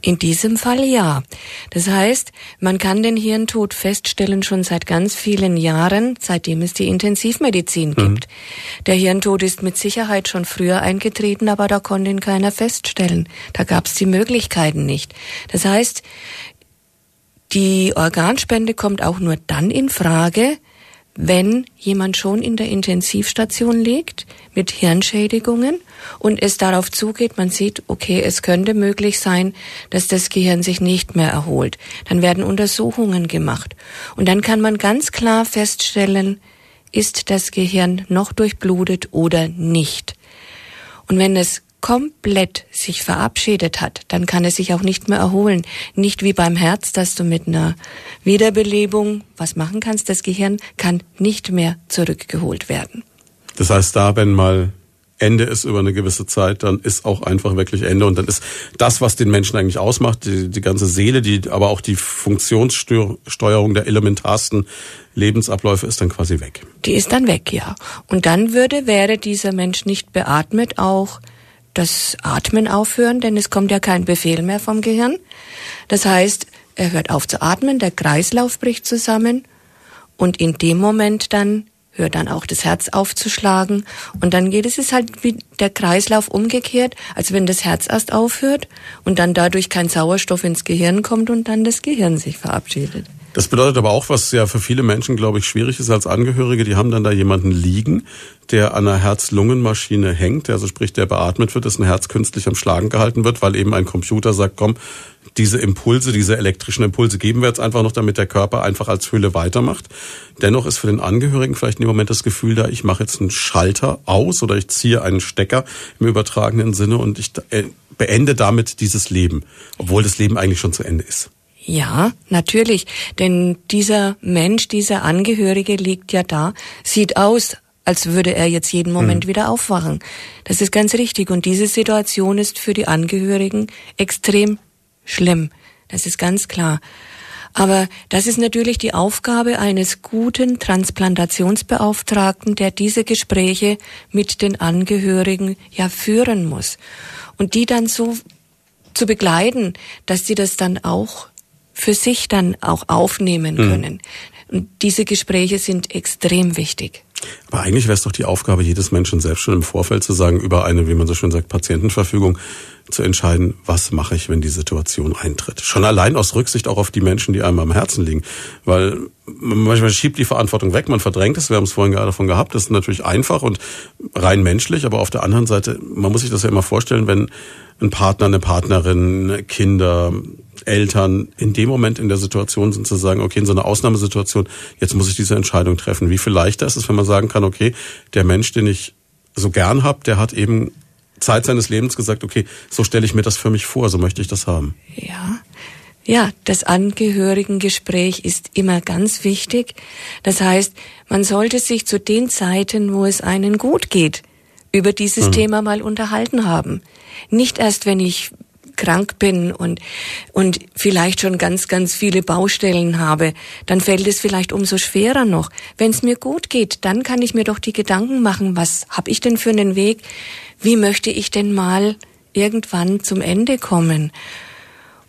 In diesem Fall ja. Das heißt, man kann den Hirntod feststellen schon seit ganz vielen Jahren, seitdem es die Intensivmedizin mhm. gibt. Mhm. Der Hirntod ist mit Sicherheit schon früher eingetreten, aber da konnte ihn keiner feststellen. Da gab es die Möglichkeiten nicht. Das heißt, die Organspende kommt auch nur dann in Frage, wenn jemand schon in der Intensivstation liegt mit Hirnschädigungen und es darauf zugeht, man sieht, okay, es könnte möglich sein, dass das Gehirn sich nicht mehr erholt. Dann werden Untersuchungen gemacht und dann kann man ganz klar feststellen, ist das Gehirn noch durchblutet oder nicht. Und wenn es komplett sich verabschiedet hat, dann kann es sich auch nicht mehr erholen. Nicht wie beim Herz, dass du mit einer Wiederbelebung was machen kannst. Das Gehirn kann nicht mehr zurückgeholt werden. Das heißt, da, wenn mal Ende ist über eine gewisse Zeit, dann ist auch einfach wirklich Ende und dann ist das, was den Menschen eigentlich ausmacht, die, die ganze Seele, die, aber auch die Funktionssteuerung der elementarsten Lebensabläufe ist dann quasi weg. Die ist dann weg, ja. Und dann würde, wäre dieser Mensch nicht beatmet, auch das Atmen aufhören, denn es kommt ja kein Befehl mehr vom Gehirn. Das heißt, er hört auf zu atmen, der Kreislauf bricht zusammen und in dem Moment dann hört dann auch das Herz aufzuschlagen und dann geht es ist halt wie der Kreislauf umgekehrt, als wenn das Herz erst aufhört und dann dadurch kein Sauerstoff ins Gehirn kommt und dann das Gehirn sich verabschiedet. Das bedeutet aber auch, was ja für viele Menschen, glaube ich, schwierig ist als Angehörige, die haben dann da jemanden liegen, der an einer Herz-Lungen-Maschine hängt, also sprich, der beatmet wird, dessen Herz künstlich am Schlagen gehalten wird, weil eben ein Computer sagt, komm, diese Impulse, diese elektrischen Impulse geben wir jetzt einfach noch, damit der Körper einfach als Hülle weitermacht. Dennoch ist für den Angehörigen vielleicht in dem Moment das Gefühl da, ich mache jetzt einen Schalter aus oder ich ziehe einen Stecker im übertragenen Sinne und ich äh, beende damit dieses Leben, obwohl das Leben eigentlich schon zu Ende ist. Ja, natürlich. Denn dieser Mensch, dieser Angehörige liegt ja da, sieht aus, als würde er jetzt jeden Moment mhm. wieder aufwachen. Das ist ganz richtig. Und diese Situation ist für die Angehörigen extrem schlimm. Das ist ganz klar. Aber das ist natürlich die Aufgabe eines guten Transplantationsbeauftragten, der diese Gespräche mit den Angehörigen ja führen muss. Und die dann so zu begleiten, dass sie das dann auch für sich dann auch aufnehmen mhm. können. Mhm. Und diese Gespräche sind extrem wichtig. Aber eigentlich wäre es doch die Aufgabe jedes Menschen selbst schon im Vorfeld zu sagen, über eine, wie man so schön sagt, Patientenverfügung, zu entscheiden, was mache ich, wenn die Situation eintritt. Schon allein aus Rücksicht auch auf die Menschen, die einem am Herzen liegen. Weil manchmal schiebt die Verantwortung weg, man verdrängt es, wir haben es vorhin gerade davon gehabt, das ist natürlich einfach und rein menschlich, aber auf der anderen Seite, man muss sich das ja immer vorstellen, wenn ein Partner, eine Partnerin, Kinder, Eltern in dem Moment in der Situation sind zu sagen, okay, in so einer Ausnahmesituation, jetzt muss ich diese Entscheidung treffen. Wie viel leichter ist es, wenn man sagen kann, okay, der Mensch, den ich so gern habe, der hat eben Zeit seines Lebens gesagt, okay, so stelle ich mir das für mich vor, so möchte ich das haben. Ja. Ja, das Angehörigengespräch ist immer ganz wichtig. Das heißt, man sollte sich zu den Zeiten, wo es einen gut geht, über dieses mhm. Thema mal unterhalten haben. Nicht erst, wenn ich krank bin und, und vielleicht schon ganz, ganz viele Baustellen habe, dann fällt es vielleicht umso schwerer noch. Wenn es mir gut geht, dann kann ich mir doch die Gedanken machen, was habe ich denn für einen Weg? Wie möchte ich denn mal irgendwann zum Ende kommen?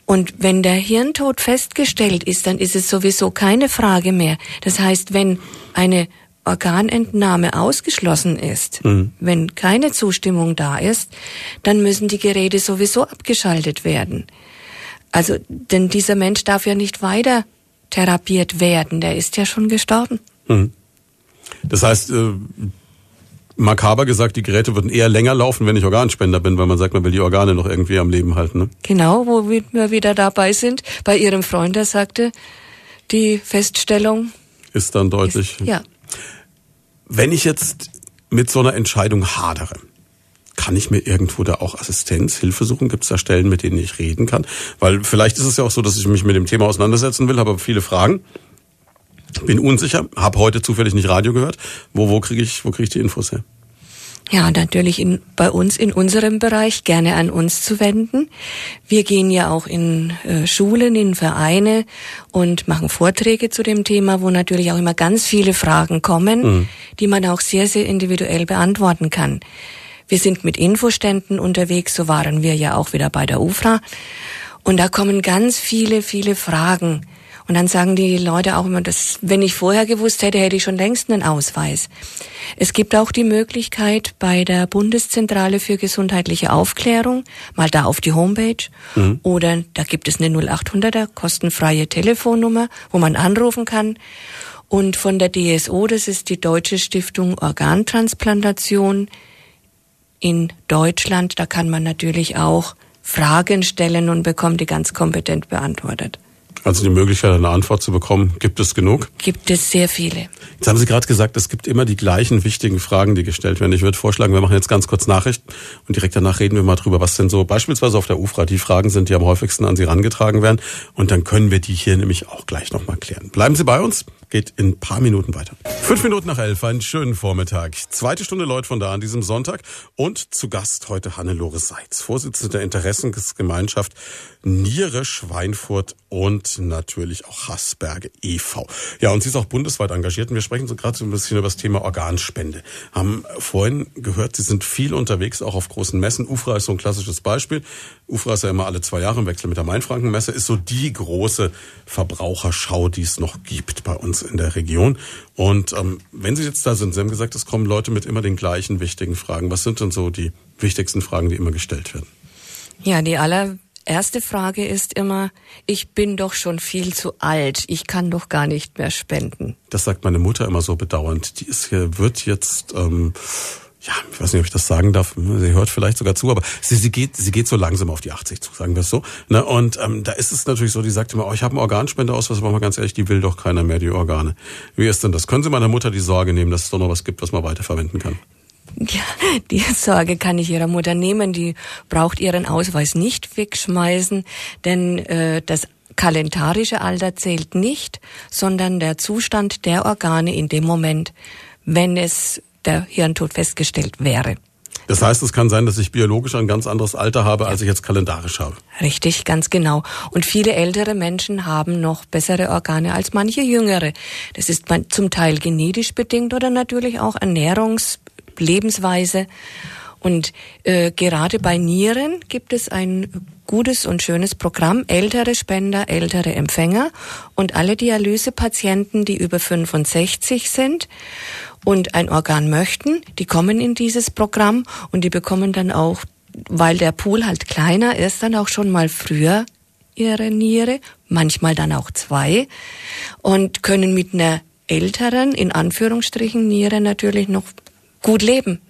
Und wenn der Hirntod festgestellt ist, dann ist es sowieso keine Frage mehr. Das heißt, wenn eine Organentnahme ausgeschlossen ist, mhm. wenn keine Zustimmung da ist, dann müssen die Geräte sowieso abgeschaltet werden. Also, denn dieser Mensch darf ja nicht weiter therapiert werden, der ist ja schon gestorben. Mhm. Das heißt, äh, makaber gesagt, die Geräte würden eher länger laufen, wenn ich Organspender bin, weil man sagt, man will die Organe noch irgendwie am Leben halten. Ne? Genau, wo wir wieder dabei sind, bei Ihrem Freund, der sagte, die Feststellung ist dann deutlich. Ist, ja. Wenn ich jetzt mit so einer Entscheidung hadere, kann ich mir irgendwo da auch Assistenz, Hilfe suchen? Gibt es da Stellen, mit denen ich reden kann? Weil vielleicht ist es ja auch so, dass ich mich mit dem Thema auseinandersetzen will, habe viele Fragen, bin unsicher, habe heute zufällig nicht Radio gehört. Wo, wo kriege ich, wo kriege ich die Infos her? Ja, natürlich in, bei uns in unserem Bereich gerne an uns zu wenden. Wir gehen ja auch in äh, Schulen, in Vereine und machen Vorträge zu dem Thema, wo natürlich auch immer ganz viele Fragen kommen, mhm. die man auch sehr, sehr individuell beantworten kann. Wir sind mit Infoständen unterwegs, so waren wir ja auch wieder bei der UFRA. Und da kommen ganz viele, viele Fragen und dann sagen die Leute auch immer, dass, wenn ich vorher gewusst hätte, hätte ich schon längst einen Ausweis. Es gibt auch die Möglichkeit bei der Bundeszentrale für gesundheitliche Aufklärung, mal da auf die Homepage, mhm. oder da gibt es eine 0800er kostenfreie Telefonnummer, wo man anrufen kann. Und von der DSO, das ist die Deutsche Stiftung Organtransplantation in Deutschland, da kann man natürlich auch Fragen stellen und bekommt die ganz kompetent beantwortet. Also die Möglichkeit, eine Antwort zu bekommen, gibt es genug? Gibt es sehr viele. Jetzt haben Sie gerade gesagt, es gibt immer die gleichen wichtigen Fragen, die gestellt werden. Ich würde vorschlagen, wir machen jetzt ganz kurz Nachrichten und direkt danach reden wir mal drüber, was denn so beispielsweise auf der UFRA die Fragen sind, die am häufigsten an Sie rangetragen werden. Und dann können wir die hier nämlich auch gleich nochmal klären. Bleiben Sie bei uns geht in ein paar Minuten weiter. Fünf Minuten nach elf, einen schönen Vormittag. Zweite Stunde Leute von da an diesem Sonntag und zu Gast heute Hannelore Seitz, Vorsitzende der Interessensgemeinschaft Niere, Schweinfurt und natürlich auch Hassberge e.V. Ja, und sie ist auch bundesweit engagiert und wir sprechen so gerade so ein bisschen über das Thema Organspende. Haben vorhin gehört, sie sind viel unterwegs, auch auf großen Messen. UFRA ist so ein klassisches Beispiel. UFRA ist ja immer alle zwei Jahre im Wechsel mit der Mainfrankenmesse, ist so die große Verbraucherschau, die es noch gibt bei uns in der Region. Und ähm, wenn Sie jetzt da sind, Sie haben gesagt, es kommen Leute mit immer den gleichen wichtigen Fragen. Was sind denn so die wichtigsten Fragen, die immer gestellt werden? Ja, die allererste Frage ist immer, ich bin doch schon viel zu alt, ich kann doch gar nicht mehr spenden. Das sagt meine Mutter immer so bedauernd. Die ist hier, wird jetzt ähm, ja, ich weiß nicht, ob ich das sagen darf, sie hört vielleicht sogar zu, aber sie, sie geht, sie geht so langsam auf die 80 zu, sagen wir es so. Ne? Und ähm, da ist es natürlich so, die sagt immer, oh, ich habe einen Organspendeausweis, aber mal ganz ehrlich, die will doch keiner mehr, die Organe. Wie ist denn das? Können Sie meiner Mutter die Sorge nehmen, dass es doch noch was gibt, was man weiterverwenden kann? Ja, die Sorge kann ich ihrer Mutter nehmen. Die braucht ihren Ausweis nicht wegschmeißen, denn äh, das kalendarische Alter zählt nicht, sondern der Zustand der Organe in dem Moment, wenn es der Hirntod festgestellt wäre. Das heißt, es kann sein, dass ich biologisch ein ganz anderes Alter habe, als ich jetzt kalendarisch habe. Richtig, ganz genau. Und viele ältere Menschen haben noch bessere Organe als manche jüngere. Das ist zum Teil genetisch bedingt oder natürlich auch Ernährungs-, Lebensweise. Und äh, gerade bei Nieren gibt es ein gutes und schönes Programm, ältere Spender, ältere Empfänger und alle Dialysepatienten, die über 65 sind und ein Organ möchten, die kommen in dieses Programm und die bekommen dann auch weil der Pool halt kleiner ist, dann auch schon mal früher ihre Niere, manchmal dann auch zwei und können mit einer älteren, in Anführungsstrichen, Niere natürlich noch gut leben.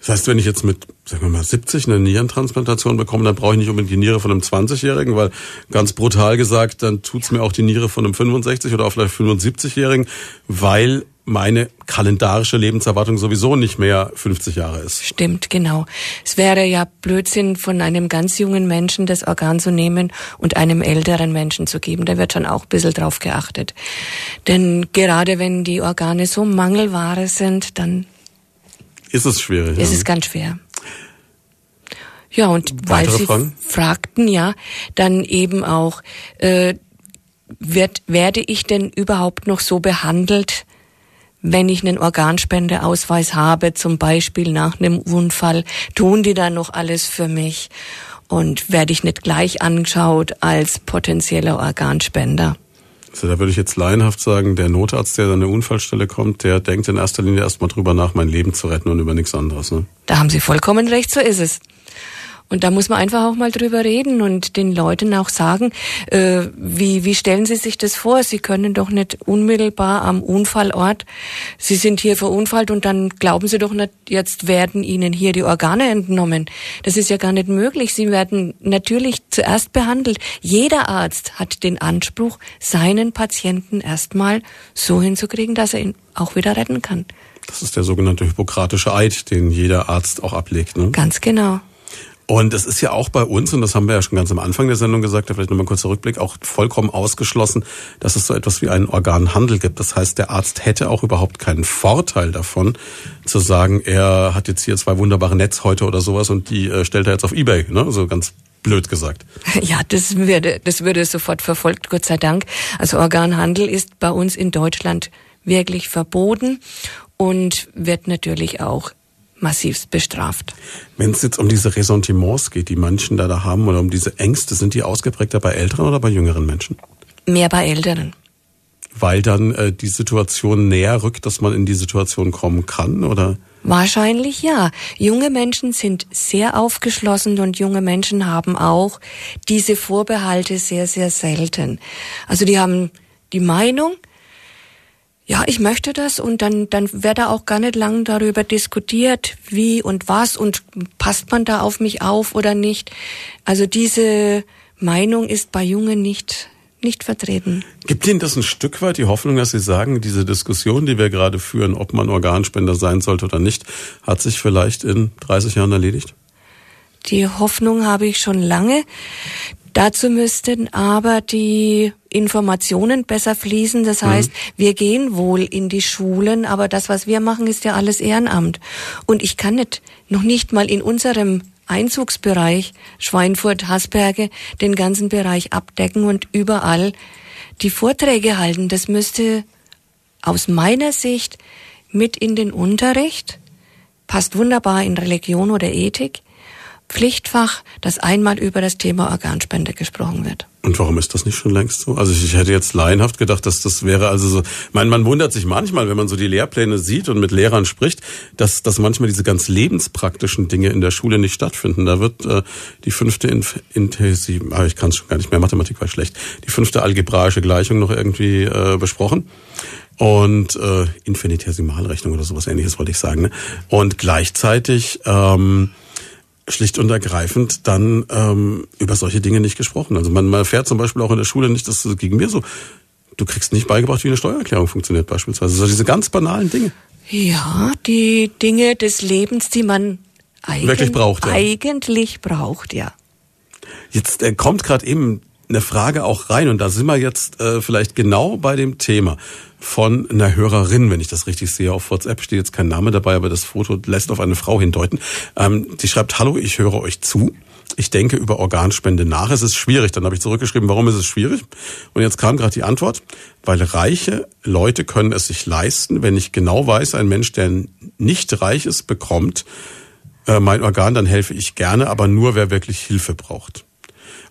Das heißt, wenn ich jetzt mit, sagen wir mal, 70 eine Nierentransplantation bekomme, dann brauche ich nicht unbedingt die Niere von einem 20-Jährigen, weil ganz brutal gesagt, dann tut's mir auch die Niere von einem 65 oder auch vielleicht 75-Jährigen, weil meine kalendarische Lebenserwartung sowieso nicht mehr 50 Jahre ist. Stimmt, genau. Es wäre ja Blödsinn, von einem ganz jungen Menschen das Organ zu nehmen und einem älteren Menschen zu geben. Da wird schon auch ein bisschen drauf geachtet. Denn gerade wenn die Organe so Mangelware sind, dann ist es schwierig. Ist ja. es ganz schwer. Ja, und Weitere weil Sie Fragen? fragten ja, dann eben auch, äh, wird, werde ich denn überhaupt noch so behandelt, wenn ich einen Organspendeausweis habe, zum Beispiel nach einem Unfall, tun die dann noch alles für mich? Und werde ich nicht gleich angeschaut als potenzieller Organspender? Also da würde ich jetzt laienhaft sagen, der Notarzt, der an eine Unfallstelle kommt, der denkt in erster Linie erstmal drüber nach, mein Leben zu retten und über nichts anderes. Ne? Da haben Sie vollkommen recht, so ist es. Und da muss man einfach auch mal drüber reden und den Leuten auch sagen, äh, wie, wie stellen Sie sich das vor? Sie können doch nicht unmittelbar am Unfallort, Sie sind hier verunfallt und dann glauben Sie doch nicht, jetzt werden Ihnen hier die Organe entnommen. Das ist ja gar nicht möglich. Sie werden natürlich zuerst behandelt. Jeder Arzt hat den Anspruch, seinen Patienten erstmal so hinzukriegen, dass er ihn auch wieder retten kann. Das ist der sogenannte hypokratische Eid, den jeder Arzt auch ablegt. Ne? Ganz genau. Und es ist ja auch bei uns, und das haben wir ja schon ganz am Anfang der Sendung gesagt, vielleicht nochmal ein kurzer Rückblick, auch vollkommen ausgeschlossen, dass es so etwas wie einen Organhandel gibt. Das heißt, der Arzt hätte auch überhaupt keinen Vorteil davon, zu sagen, er hat jetzt hier zwei wunderbare Netzhäute oder sowas und die äh, stellt er jetzt auf Ebay, ne? so ganz blöd gesagt. Ja, das würde, das würde sofort verfolgt, Gott sei Dank. Also Organhandel ist bei uns in Deutschland wirklich verboten und wird natürlich auch massivst bestraft. Wenn es jetzt um diese Ressentiments geht, die Menschen da, da haben, oder um diese Ängste, sind die ausgeprägter bei älteren oder bei jüngeren Menschen? Mehr bei älteren. Weil dann äh, die Situation näher rückt, dass man in die Situation kommen kann, oder? Wahrscheinlich ja. Junge Menschen sind sehr aufgeschlossen und junge Menschen haben auch diese Vorbehalte sehr, sehr selten. Also die haben die Meinung, ja, ich möchte das und dann, dann wird da auch gar nicht lang darüber diskutiert, wie und was und passt man da auf mich auf oder nicht. Also diese Meinung ist bei Jungen nicht nicht vertreten. Gibt Ihnen das ein Stück weit die Hoffnung, dass Sie sagen, diese Diskussion, die wir gerade führen, ob man Organspender sein sollte oder nicht, hat sich vielleicht in 30 Jahren erledigt? Die Hoffnung habe ich schon lange. Dazu müssten aber die Informationen besser fließen. Das mhm. heißt, mhm. wir gehen wohl in die Schulen, aber das, was wir machen, ist ja alles Ehrenamt. Und ich kann nicht, noch nicht mal in unserem Einzugsbereich Schweinfurt, Hasberge, den ganzen Bereich abdecken und überall die Vorträge halten. Das müsste aus meiner Sicht mit in den Unterricht, passt wunderbar in Religion oder Ethik, Pflichtfach, dass einmal über das Thema Organspende gesprochen wird. Und warum ist das nicht schon längst so? Also ich, hätte jetzt laienhaft gedacht, dass das wäre also so. Man, man wundert sich manchmal, wenn man so die Lehrpläne sieht und mit Lehrern spricht, dass, dass manchmal diese ganz lebenspraktischen Dinge in der Schule nicht stattfinden. Da wird äh, die fünfte Inf intensiv, ah, ich kann es schon gar nicht mehr, Mathematik war schlecht, die fünfte algebraische Gleichung noch irgendwie äh, besprochen und äh, Infinitesimalrechnung oder sowas ähnliches wollte ich sagen. Ne? Und gleichzeitig ähm, schlicht und ergreifend dann ähm, über solche Dinge nicht gesprochen. Also man, man erfährt zum Beispiel auch in der Schule nicht, dass es gegen mir so, du kriegst nicht beigebracht, wie eine Steuererklärung funktioniert beispielsweise. Also diese ganz banalen Dinge. Ja, die Dinge des Lebens, die man eigentlich wirklich braucht. Ja. Eigentlich braucht, ja. Jetzt äh, kommt gerade eben eine Frage auch rein und da sind wir jetzt äh, vielleicht genau bei dem Thema von einer Hörerin, wenn ich das richtig sehe. Auf WhatsApp steht jetzt kein Name dabei, aber das Foto lässt auf eine Frau hindeuten. Ähm, die schreibt, hallo, ich höre euch zu. Ich denke über Organspende nach. Es ist schwierig. Dann habe ich zurückgeschrieben, warum ist es schwierig? Und jetzt kam gerade die Antwort, weil reiche Leute können es sich leisten. Wenn ich genau weiß, ein Mensch, der nicht reich ist, bekommt äh, mein Organ, dann helfe ich gerne, aber nur wer wirklich Hilfe braucht.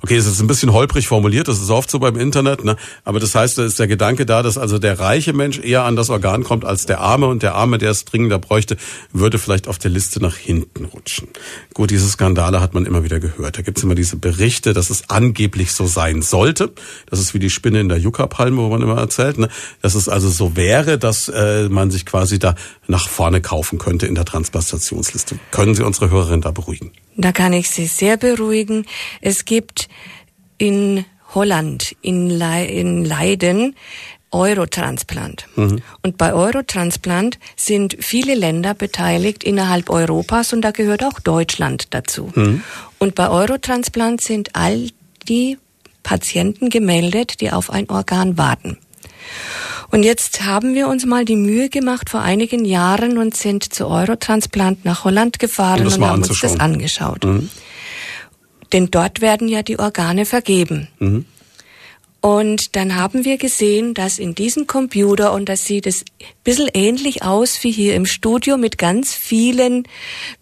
Okay, es ist ein bisschen holprig formuliert, das ist oft so beim Internet, ne? aber das heißt, da ist der Gedanke da, dass also der reiche Mensch eher an das Organ kommt als der Arme und der Arme, der es dringender bräuchte, würde vielleicht auf der Liste nach hinten rutschen. Gut, diese Skandale hat man immer wieder gehört. Da gibt's immer diese Berichte, dass es angeblich so sein sollte. Das ist wie die Spinne in der Yucca-Palme, wo man immer erzählt, ne? dass es also so wäre, dass äh, man sich quasi da nach vorne kaufen könnte in der Transplantationsliste. Können Sie unsere Hörerin da beruhigen? Da kann ich Sie sehr beruhigen. Es gibt in Holland, in, Le in Leiden, Eurotransplant. Mhm. Und bei Eurotransplant sind viele Länder beteiligt innerhalb Europas und da gehört auch Deutschland dazu. Mhm. Und bei Eurotransplant sind all die Patienten gemeldet, die auf ein Organ warten. Und jetzt haben wir uns mal die Mühe gemacht vor einigen Jahren und sind zu Eurotransplant nach Holland gefahren um und haben uns das angeschaut. Mhm. Denn dort werden ja die Organe vergeben. Mhm. Und dann haben wir gesehen, dass in diesem Computer, und das sieht es ein bisschen ähnlich aus wie hier im Studio mit ganz vielen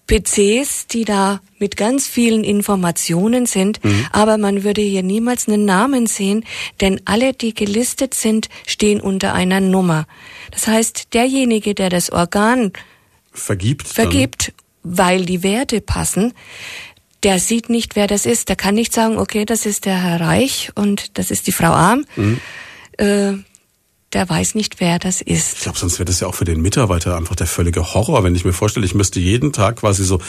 PCs, die da mit ganz vielen Informationen sind, mhm. aber man würde hier niemals einen Namen sehen, denn alle, die gelistet sind, stehen unter einer Nummer. Das heißt, derjenige, der das Organ vergibt, vergibt weil die Werte passen, der sieht nicht, wer das ist. Der kann nicht sagen, okay, das ist der Herr Reich und das ist die Frau Arm. Mhm. Äh, der weiß nicht, wer das ist. Ich glaube, sonst wäre das ja auch für den Mitarbeiter einfach der völlige Horror, wenn ich mir vorstelle, ich müsste jeden Tag quasi so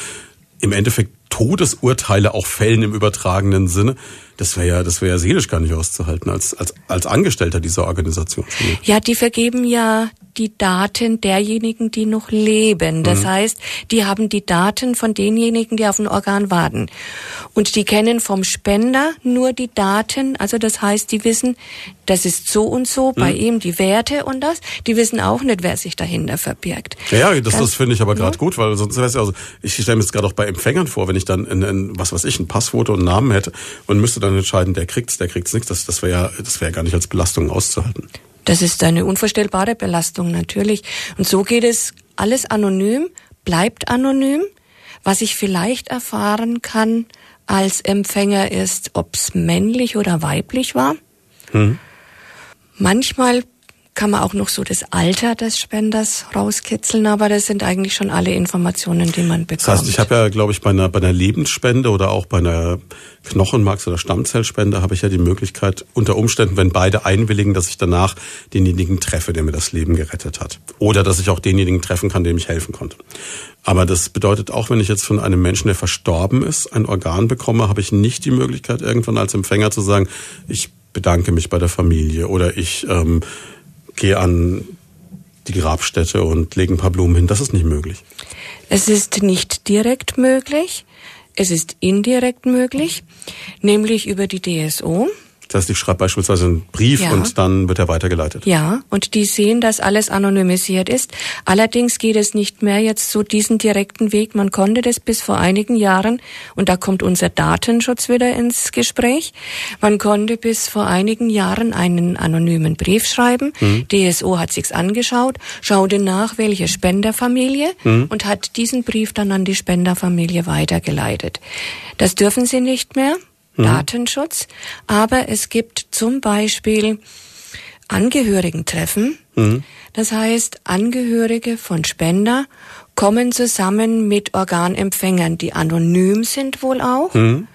im Endeffekt Todesurteile auch fällen im übertragenen Sinne. Das wäre ja, das wäre ja seelisch gar nicht auszuhalten als, als, als Angestellter dieser Organisation. Ja, die vergeben ja die Daten derjenigen, die noch leben. Das mhm. heißt, die haben die Daten von denjenigen, die auf ein Organ warten. Und die kennen vom Spender nur die Daten. Also das heißt, die wissen, das ist so und so, bei mhm. ihm die Werte und das. Die wissen auch nicht, wer sich dahinter verbirgt. Ja, das, das finde ich aber gerade ja. gut, weil sonst wäre es ja, also, ich stelle mir jetzt gerade auch bei Empfängern vor, wenn ich dann, in, in, was weiß ich, ein Passfoto und einen Namen hätte und müsste dann entscheiden, der kriegt's, der kriegt's nichts, das, das wäre ja, das wäre ja gar nicht als Belastung auszuhalten. Das ist eine unvorstellbare Belastung natürlich. Und so geht es alles anonym, bleibt anonym. Was ich vielleicht erfahren kann als Empfänger ist, ob es männlich oder weiblich war. Hm. Manchmal kann man auch noch so das Alter des Spenders rauskitzeln, aber das sind eigentlich schon alle Informationen, die man bekommt. Das heißt, ich habe ja, glaube ich, bei einer, bei einer Lebensspende oder auch bei einer Knochenmarks- oder Stammzellspende habe ich ja die Möglichkeit, unter Umständen, wenn beide einwilligen, dass ich danach denjenigen treffe, der mir das Leben gerettet hat. Oder dass ich auch denjenigen treffen kann, dem ich helfen konnte. Aber das bedeutet auch, wenn ich jetzt von einem Menschen, der verstorben ist, ein Organ bekomme, habe ich nicht die Möglichkeit, irgendwann als Empfänger zu sagen, ich bedanke mich bei der Familie oder ich ähm, gehe an die Grabstätte und lege ein paar Blumen hin. Das ist nicht möglich. Es ist nicht direkt möglich. Es ist indirekt möglich, nämlich über die DSO. Das heißt, ich schreibe beispielsweise einen Brief ja. und dann wird er weitergeleitet. Ja, und die sehen, dass alles anonymisiert ist. Allerdings geht es nicht mehr jetzt so diesen direkten Weg. Man konnte das bis vor einigen Jahren, und da kommt unser Datenschutz wieder ins Gespräch. Man konnte bis vor einigen Jahren einen anonymen Brief schreiben. Mhm. DSO hat sich's angeschaut, schaute nach, welche Spenderfamilie mhm. und hat diesen Brief dann an die Spenderfamilie weitergeleitet. Das dürfen sie nicht mehr mhm. Datenschutz. Aber es gibt zum Beispiel Angehörigentreffen. Mhm. Das heißt, Angehörige von Spender kommen zusammen mit Organempfängern, die anonym sind wohl auch, mhm.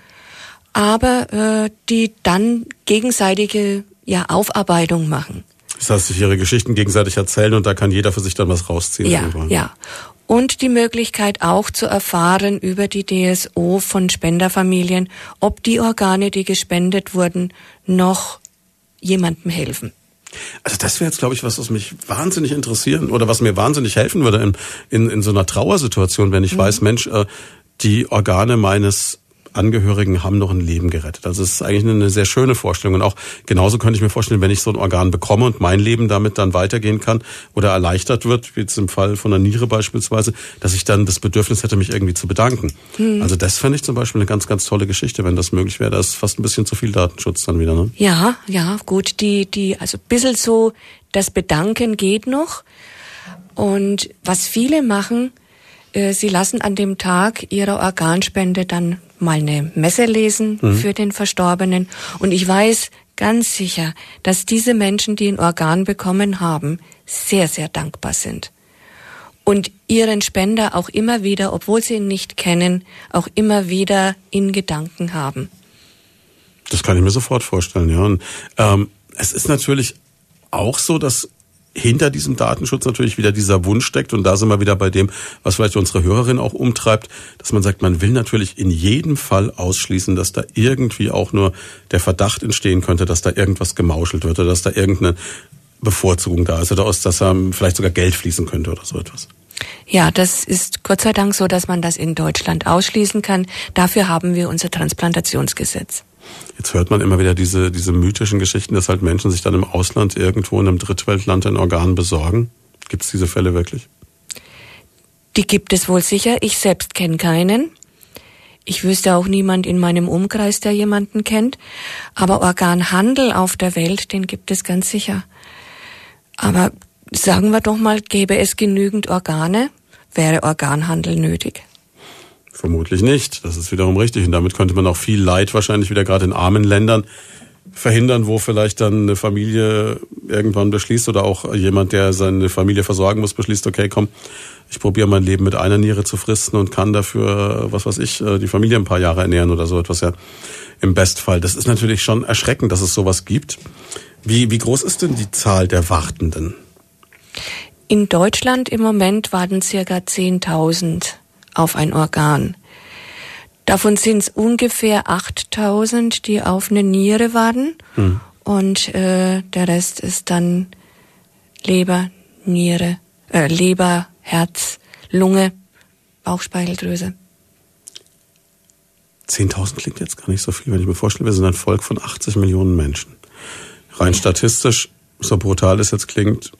aber äh, die dann gegenseitige ja, Aufarbeitung machen. Das heißt, sich ihre Geschichten gegenseitig erzählen und da kann jeder für sich dann was rausziehen. Ja, ja und die Möglichkeit auch zu erfahren über die DSO von Spenderfamilien, ob die Organe, die gespendet wurden, noch jemandem helfen. Also das wäre jetzt, glaube ich, was, was mich wahnsinnig interessieren oder was mir wahnsinnig helfen würde in, in, in so einer Trauersituation, wenn ich mhm. weiß, Mensch, äh, die Organe meines Angehörigen haben noch ein Leben gerettet. Also es ist eigentlich eine sehr schöne Vorstellung. Und auch genauso könnte ich mir vorstellen, wenn ich so ein Organ bekomme und mein Leben damit dann weitergehen kann oder erleichtert wird, wie jetzt im Fall von der Niere beispielsweise, dass ich dann das Bedürfnis hätte, mich irgendwie zu bedanken. Hm. Also das fände ich zum Beispiel eine ganz, ganz tolle Geschichte, wenn das möglich wäre. Da ist fast ein bisschen zu viel Datenschutz dann wieder. Ne? Ja, ja, gut. Die, die, also ein bisschen so, das Bedanken geht noch. Und was viele machen, äh, sie lassen an dem Tag ihrer Organspende dann mal eine Messe lesen mhm. für den Verstorbenen. Und ich weiß ganz sicher, dass diese Menschen, die ein Organ bekommen haben, sehr, sehr dankbar sind. Und ihren Spender auch immer wieder, obwohl sie ihn nicht kennen, auch immer wieder in Gedanken haben. Das kann ich mir sofort vorstellen, ja. Und, ähm, es ist natürlich auch so, dass hinter diesem Datenschutz natürlich wieder dieser Wunsch steckt. Und da sind wir wieder bei dem, was vielleicht unsere Hörerin auch umtreibt, dass man sagt, man will natürlich in jedem Fall ausschließen, dass da irgendwie auch nur der Verdacht entstehen könnte, dass da irgendwas gemauschelt wird oder dass da irgendeine Bevorzugung da ist oder dass da vielleicht sogar Geld fließen könnte oder so etwas. Ja, das ist Gott sei Dank so, dass man das in Deutschland ausschließen kann. Dafür haben wir unser Transplantationsgesetz. Jetzt hört man immer wieder diese, diese mythischen Geschichten, dass halt Menschen sich dann im Ausland irgendwo in einem Drittweltland ein Organ besorgen. Gibt es diese Fälle wirklich? Die gibt es wohl sicher. Ich selbst kenne keinen. Ich wüsste auch niemand in meinem Umkreis, der jemanden kennt. Aber Organhandel auf der Welt, den gibt es ganz sicher. Aber sagen wir doch mal, gäbe es genügend Organe, wäre Organhandel nötig. Vermutlich nicht. Das ist wiederum richtig. Und damit könnte man auch viel Leid wahrscheinlich wieder gerade in armen Ländern verhindern, wo vielleicht dann eine Familie irgendwann beschließt oder auch jemand, der seine Familie versorgen muss, beschließt, okay, komm, ich probiere mein Leben mit einer Niere zu fristen und kann dafür, was weiß ich, die Familie ein paar Jahre ernähren oder so etwas ja im Bestfall. Das ist natürlich schon erschreckend, dass es sowas gibt. Wie, wie groß ist denn die Zahl der Wartenden? In Deutschland im Moment warten circa 10.000 auf ein Organ. Davon sind es ungefähr 8000, die auf eine Niere warten. Hm. Und äh, der Rest ist dann Leber, Niere, äh, Leber, Herz, Lunge, Bauchspeicheldrüse. 10.000 klingt jetzt gar nicht so viel, wenn ich mir vorstelle, wir sind ein Volk von 80 Millionen Menschen. Rein ja. statistisch, so brutal es jetzt klingt,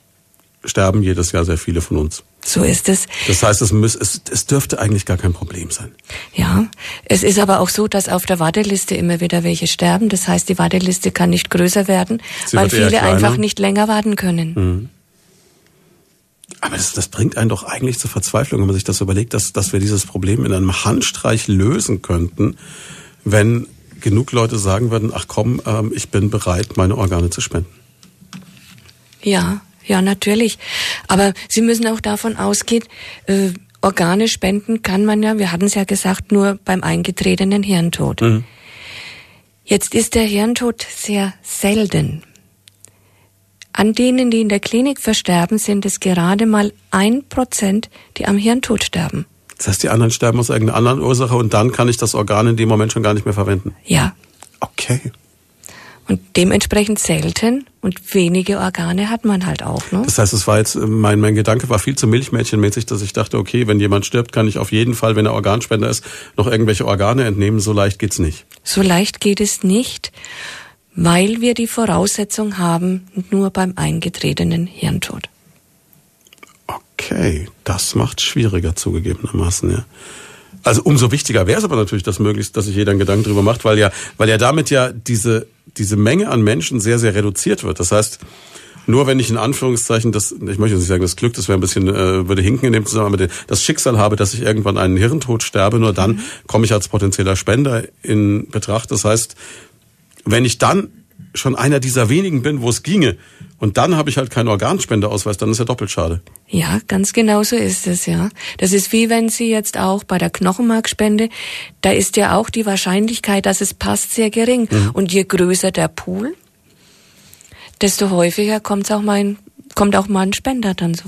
sterben jedes Jahr sehr viele von uns. So ist es. Das heißt, es, muss, es, es dürfte eigentlich gar kein Problem sein. Ja, es ist aber auch so, dass auf der Warteliste immer wieder welche sterben. Das heißt, die Warteliste kann nicht größer werden, Sie weil viele einfach nicht länger warten können. Mhm. Aber das, das bringt einen doch eigentlich zur Verzweiflung, wenn man sich das überlegt, dass, dass wir dieses Problem in einem Handstreich lösen könnten, wenn genug Leute sagen würden, ach komm, ähm, ich bin bereit, meine Organe zu spenden. Ja, ja, natürlich. Aber Sie müssen auch davon ausgehen, äh, Organe spenden kann man ja, wir hatten es ja gesagt, nur beim eingetretenen Hirntod. Mhm. Jetzt ist der Hirntod sehr selten. An denen, die in der Klinik versterben, sind es gerade mal ein Prozent, die am Hirntod sterben. Das heißt, die anderen sterben aus irgendeiner anderen Ursache und dann kann ich das Organ in dem Moment schon gar nicht mehr verwenden. Ja. Okay. Und dementsprechend selten und wenige Organe hat man halt auch. Ne? Das heißt, es war jetzt, mein, mein Gedanke war viel zu milchmädchenmäßig, dass ich dachte, okay, wenn jemand stirbt, kann ich auf jeden Fall, wenn er Organspender ist, noch irgendwelche Organe entnehmen. So leicht geht's nicht. So leicht geht es nicht, weil wir die Voraussetzung haben, nur beim eingetretenen Hirntod. Okay, das macht schwieriger zugegebenermaßen, ja. Also umso wichtiger wäre es aber natürlich, dass möglichst, dass sich jeder einen Gedanken drüber macht, weil ja, weil ja damit ja diese diese Menge an Menschen sehr, sehr reduziert wird. Das heißt, nur wenn ich in Anführungszeichen das, ich möchte nicht sagen, das Glück, das wäre ein bisschen, äh, würde hinken in dem Zusammenhang, aber das Schicksal habe, dass ich irgendwann einen Hirntod sterbe, nur dann mhm. komme ich als potenzieller Spender in Betracht. Das heißt, wenn ich dann schon einer dieser wenigen bin, wo es ginge, und dann habe ich halt keinen Organspendeausweis, dann ist ja doppelt schade. Ja, ganz genau so ist es, ja. Das ist wie wenn Sie jetzt auch bei der Knochenmarkspende, da ist ja auch die Wahrscheinlichkeit, dass es passt, sehr gering. Mhm. Und je größer der Pool, desto häufiger kommt auch mal ein, kommt auch mal ein Spender dann so,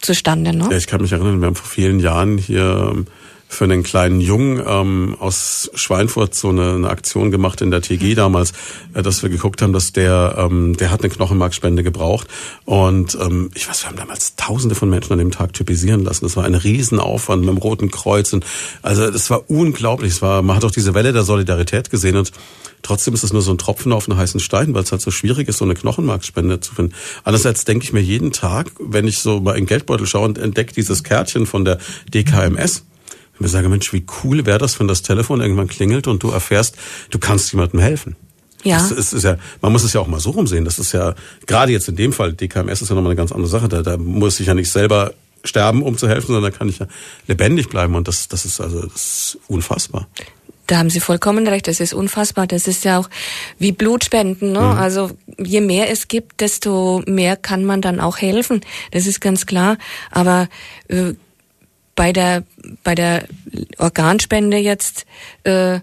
zustande, ne? Ja, ich kann mich erinnern, wir haben vor vielen Jahren hier ähm, für einen kleinen Jungen ähm, aus Schweinfurt so eine, eine Aktion gemacht in der TG damals, äh, dass wir geguckt haben, dass der, ähm, der hat eine Knochenmarkspende gebraucht. Und ähm, ich weiß, wir haben damals tausende von Menschen an dem Tag typisieren lassen. Das war ein Riesenaufwand mit dem Roten Kreuz. Und, also das war unglaublich. Es war, man hat auch diese Welle der Solidarität gesehen und Trotzdem ist es nur so ein Tropfen auf einen heißen Stein, weil es halt so schwierig ist, so eine Knochenmarkspende zu finden. Andererseits denke ich mir jeden Tag, wenn ich so mal in den Geldbeutel schaue und entdecke dieses Kärtchen von der DKMS, ich mir sage, Mensch, wie cool wäre das, wenn das Telefon irgendwann klingelt und du erfährst, du kannst jemandem helfen. Ja. Das ist, ist ja, man muss es ja auch mal so rumsehen. Das ist ja, gerade jetzt in dem Fall, DKMS ist ja nochmal eine ganz andere Sache. Da, da muss ich ja nicht selber sterben, um zu helfen, sondern da kann ich ja lebendig bleiben. Und das, das ist also das ist unfassbar. Da haben Sie vollkommen recht. Das ist unfassbar. Das ist ja auch wie Blutspenden. Ne? Mhm. Also je mehr es gibt, desto mehr kann man dann auch helfen. Das ist ganz klar. Aber äh, bei der bei der Organspende jetzt äh,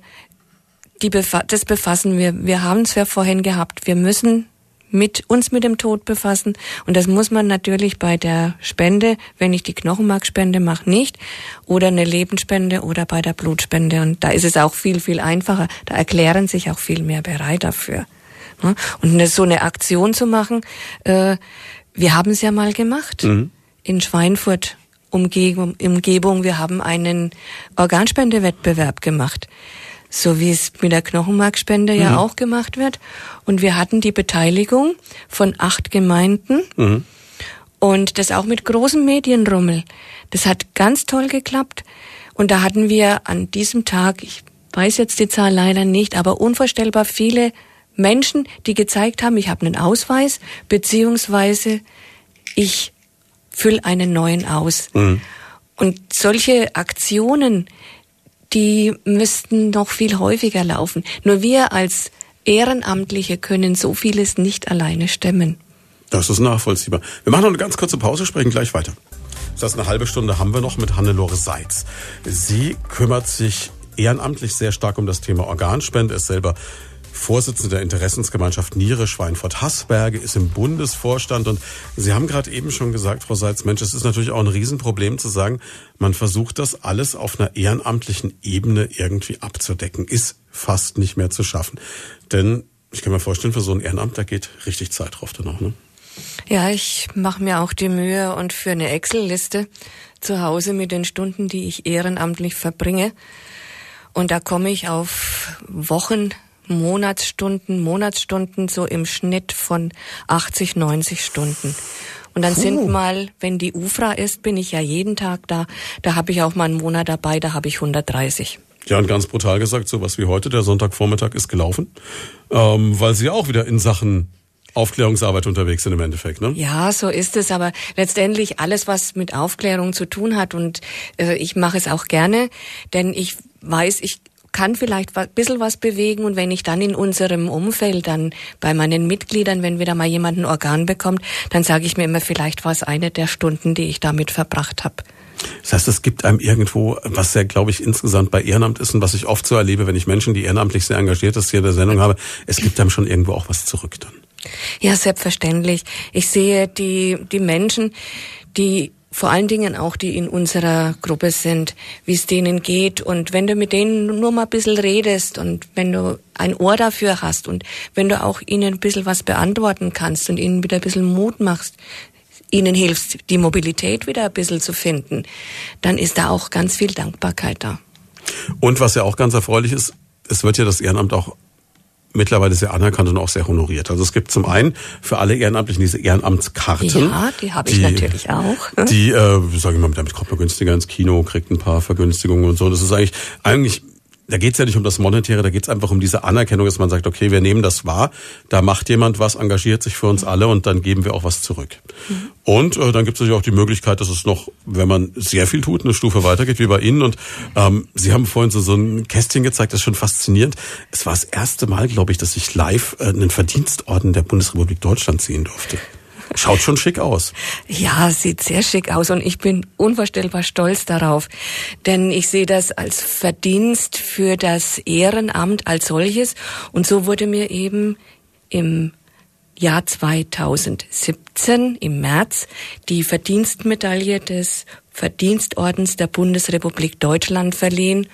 die befa das befassen wir. Wir haben es ja vorhin gehabt. Wir müssen mit uns mit dem Tod befassen. Und das muss man natürlich bei der Spende, wenn ich die Knochenmarkspende mache, nicht. Oder eine Lebensspende oder bei der Blutspende. Und da ist es auch viel, viel einfacher. Da erklären sich auch viel mehr bereit dafür. Und eine, so eine Aktion zu machen, äh, wir haben es ja mal gemacht mhm. in Schweinfurt. Umgebung, Umgebung. Wir haben einen Organspendewettbewerb gemacht so wie es mit der Knochenmarkspende mhm. ja auch gemacht wird. Und wir hatten die Beteiligung von acht Gemeinden mhm. und das auch mit großem Medienrummel. Das hat ganz toll geklappt. Und da hatten wir an diesem Tag, ich weiß jetzt die Zahl leider nicht, aber unvorstellbar viele Menschen, die gezeigt haben, ich habe einen Ausweis, beziehungsweise ich fülle einen neuen aus. Mhm. Und solche Aktionen, die müssten noch viel häufiger laufen. Nur wir als Ehrenamtliche können so vieles nicht alleine stemmen. Das ist nachvollziehbar. Wir machen noch eine ganz kurze Pause, sprechen gleich weiter. Das heißt, eine halbe Stunde haben wir noch mit Hannelore Seitz. Sie kümmert sich ehrenamtlich sehr stark um das Thema Organspende, ist selber Vorsitzende der Interessensgemeinschaft Niere Schweinfurt-Haßberge, ist im Bundesvorstand. Und Sie haben gerade eben schon gesagt, Frau Seitz, Mensch, es ist natürlich auch ein Riesenproblem zu sagen, man versucht das alles auf einer ehrenamtlichen Ebene irgendwie abzudecken. Ist fast nicht mehr zu schaffen. Denn ich kann mir vorstellen, für so ein Ehrenamt, da geht richtig Zeit drauf dann auch, ne? Ja, ich mache mir auch die Mühe und für eine Excel-Liste zu Hause mit den Stunden, die ich ehrenamtlich verbringe. Und da komme ich auf Wochen, Monatsstunden, Monatsstunden so im Schnitt von 80, 90 Stunden. Und dann Puh. sind mal, wenn die UFRA ist, bin ich ja jeden Tag da. Da habe ich auch mal einen Monat dabei, da habe ich 130. Ja, und ganz brutal gesagt, so was wie heute, der Sonntagvormittag ist gelaufen, ähm, weil Sie auch wieder in Sachen Aufklärungsarbeit unterwegs sind im Endeffekt, ne? Ja, so ist es. Aber letztendlich alles, was mit Aufklärung zu tun hat, und äh, ich mache es auch gerne, denn ich weiß, ich kann vielleicht ein bisschen was bewegen und wenn ich dann in unserem Umfeld, dann bei meinen Mitgliedern, wenn wieder mal jemand ein Organ bekommt, dann sage ich mir immer, vielleicht war es eine der Stunden, die ich damit verbracht habe. Das heißt, es gibt einem irgendwo, was ja, glaube ich, insgesamt bei Ehrenamt ist und was ich oft so erlebe, wenn ich Menschen, die ehrenamtlich sehr engagiert ist, hier in der Sendung habe, es gibt einem schon irgendwo auch was zurück dann. Ja, selbstverständlich. Ich sehe die, die Menschen, die vor allen Dingen auch die in unserer Gruppe sind, wie es denen geht. Und wenn du mit denen nur mal ein bisschen redest und wenn du ein Ohr dafür hast und wenn du auch ihnen ein bisschen was beantworten kannst und ihnen wieder ein bisschen Mut machst, ihnen hilfst, die Mobilität wieder ein bisschen zu finden, dann ist da auch ganz viel Dankbarkeit da. Und was ja auch ganz erfreulich ist, es wird ja das Ehrenamt auch mittlerweile sehr anerkannt und auch sehr honoriert. Also es gibt zum einen für alle Ehrenamtlichen diese Ehrenamtskarten. Ja, die habe ich natürlich auch. Die, äh, sage ich mal, damit kommt man günstiger ins Kino, kriegt ein paar Vergünstigungen und so. Das ist eigentlich eigentlich da geht's ja nicht um das Monetäre, da geht's einfach um diese Anerkennung, dass man sagt, okay, wir nehmen das wahr, da macht jemand was, engagiert sich für uns alle und dann geben wir auch was zurück. Mhm. Und äh, dann gibt es natürlich auch die Möglichkeit, dass es noch, wenn man sehr viel tut, eine Stufe weitergeht, wie bei Ihnen. Und ähm, Sie haben vorhin so, so ein Kästchen gezeigt, das ist schon faszinierend. Es war das erste Mal, glaube ich, dass ich live äh, einen Verdienstorden der Bundesrepublik Deutschland sehen durfte. Schaut schon schick aus. Ja, sieht sehr schick aus und ich bin unvorstellbar stolz darauf, denn ich sehe das als Verdienst für das Ehrenamt als solches und so wurde mir eben im Jahr 2017 im März die Verdienstmedaille des Verdienstordens der Bundesrepublik Deutschland verliehen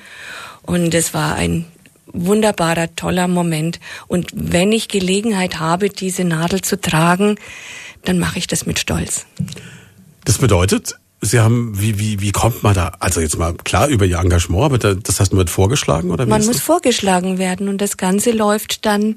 und es war ein wunderbarer, toller Moment. Und wenn ich Gelegenheit habe, diese Nadel zu tragen, dann mache ich das mit Stolz. Das bedeutet, Sie haben, wie, wie, wie kommt man da? Also jetzt mal klar über Ihr Engagement, aber das heißt, man wird vorgeschlagen oder wie Man muss das? vorgeschlagen werden und das Ganze läuft dann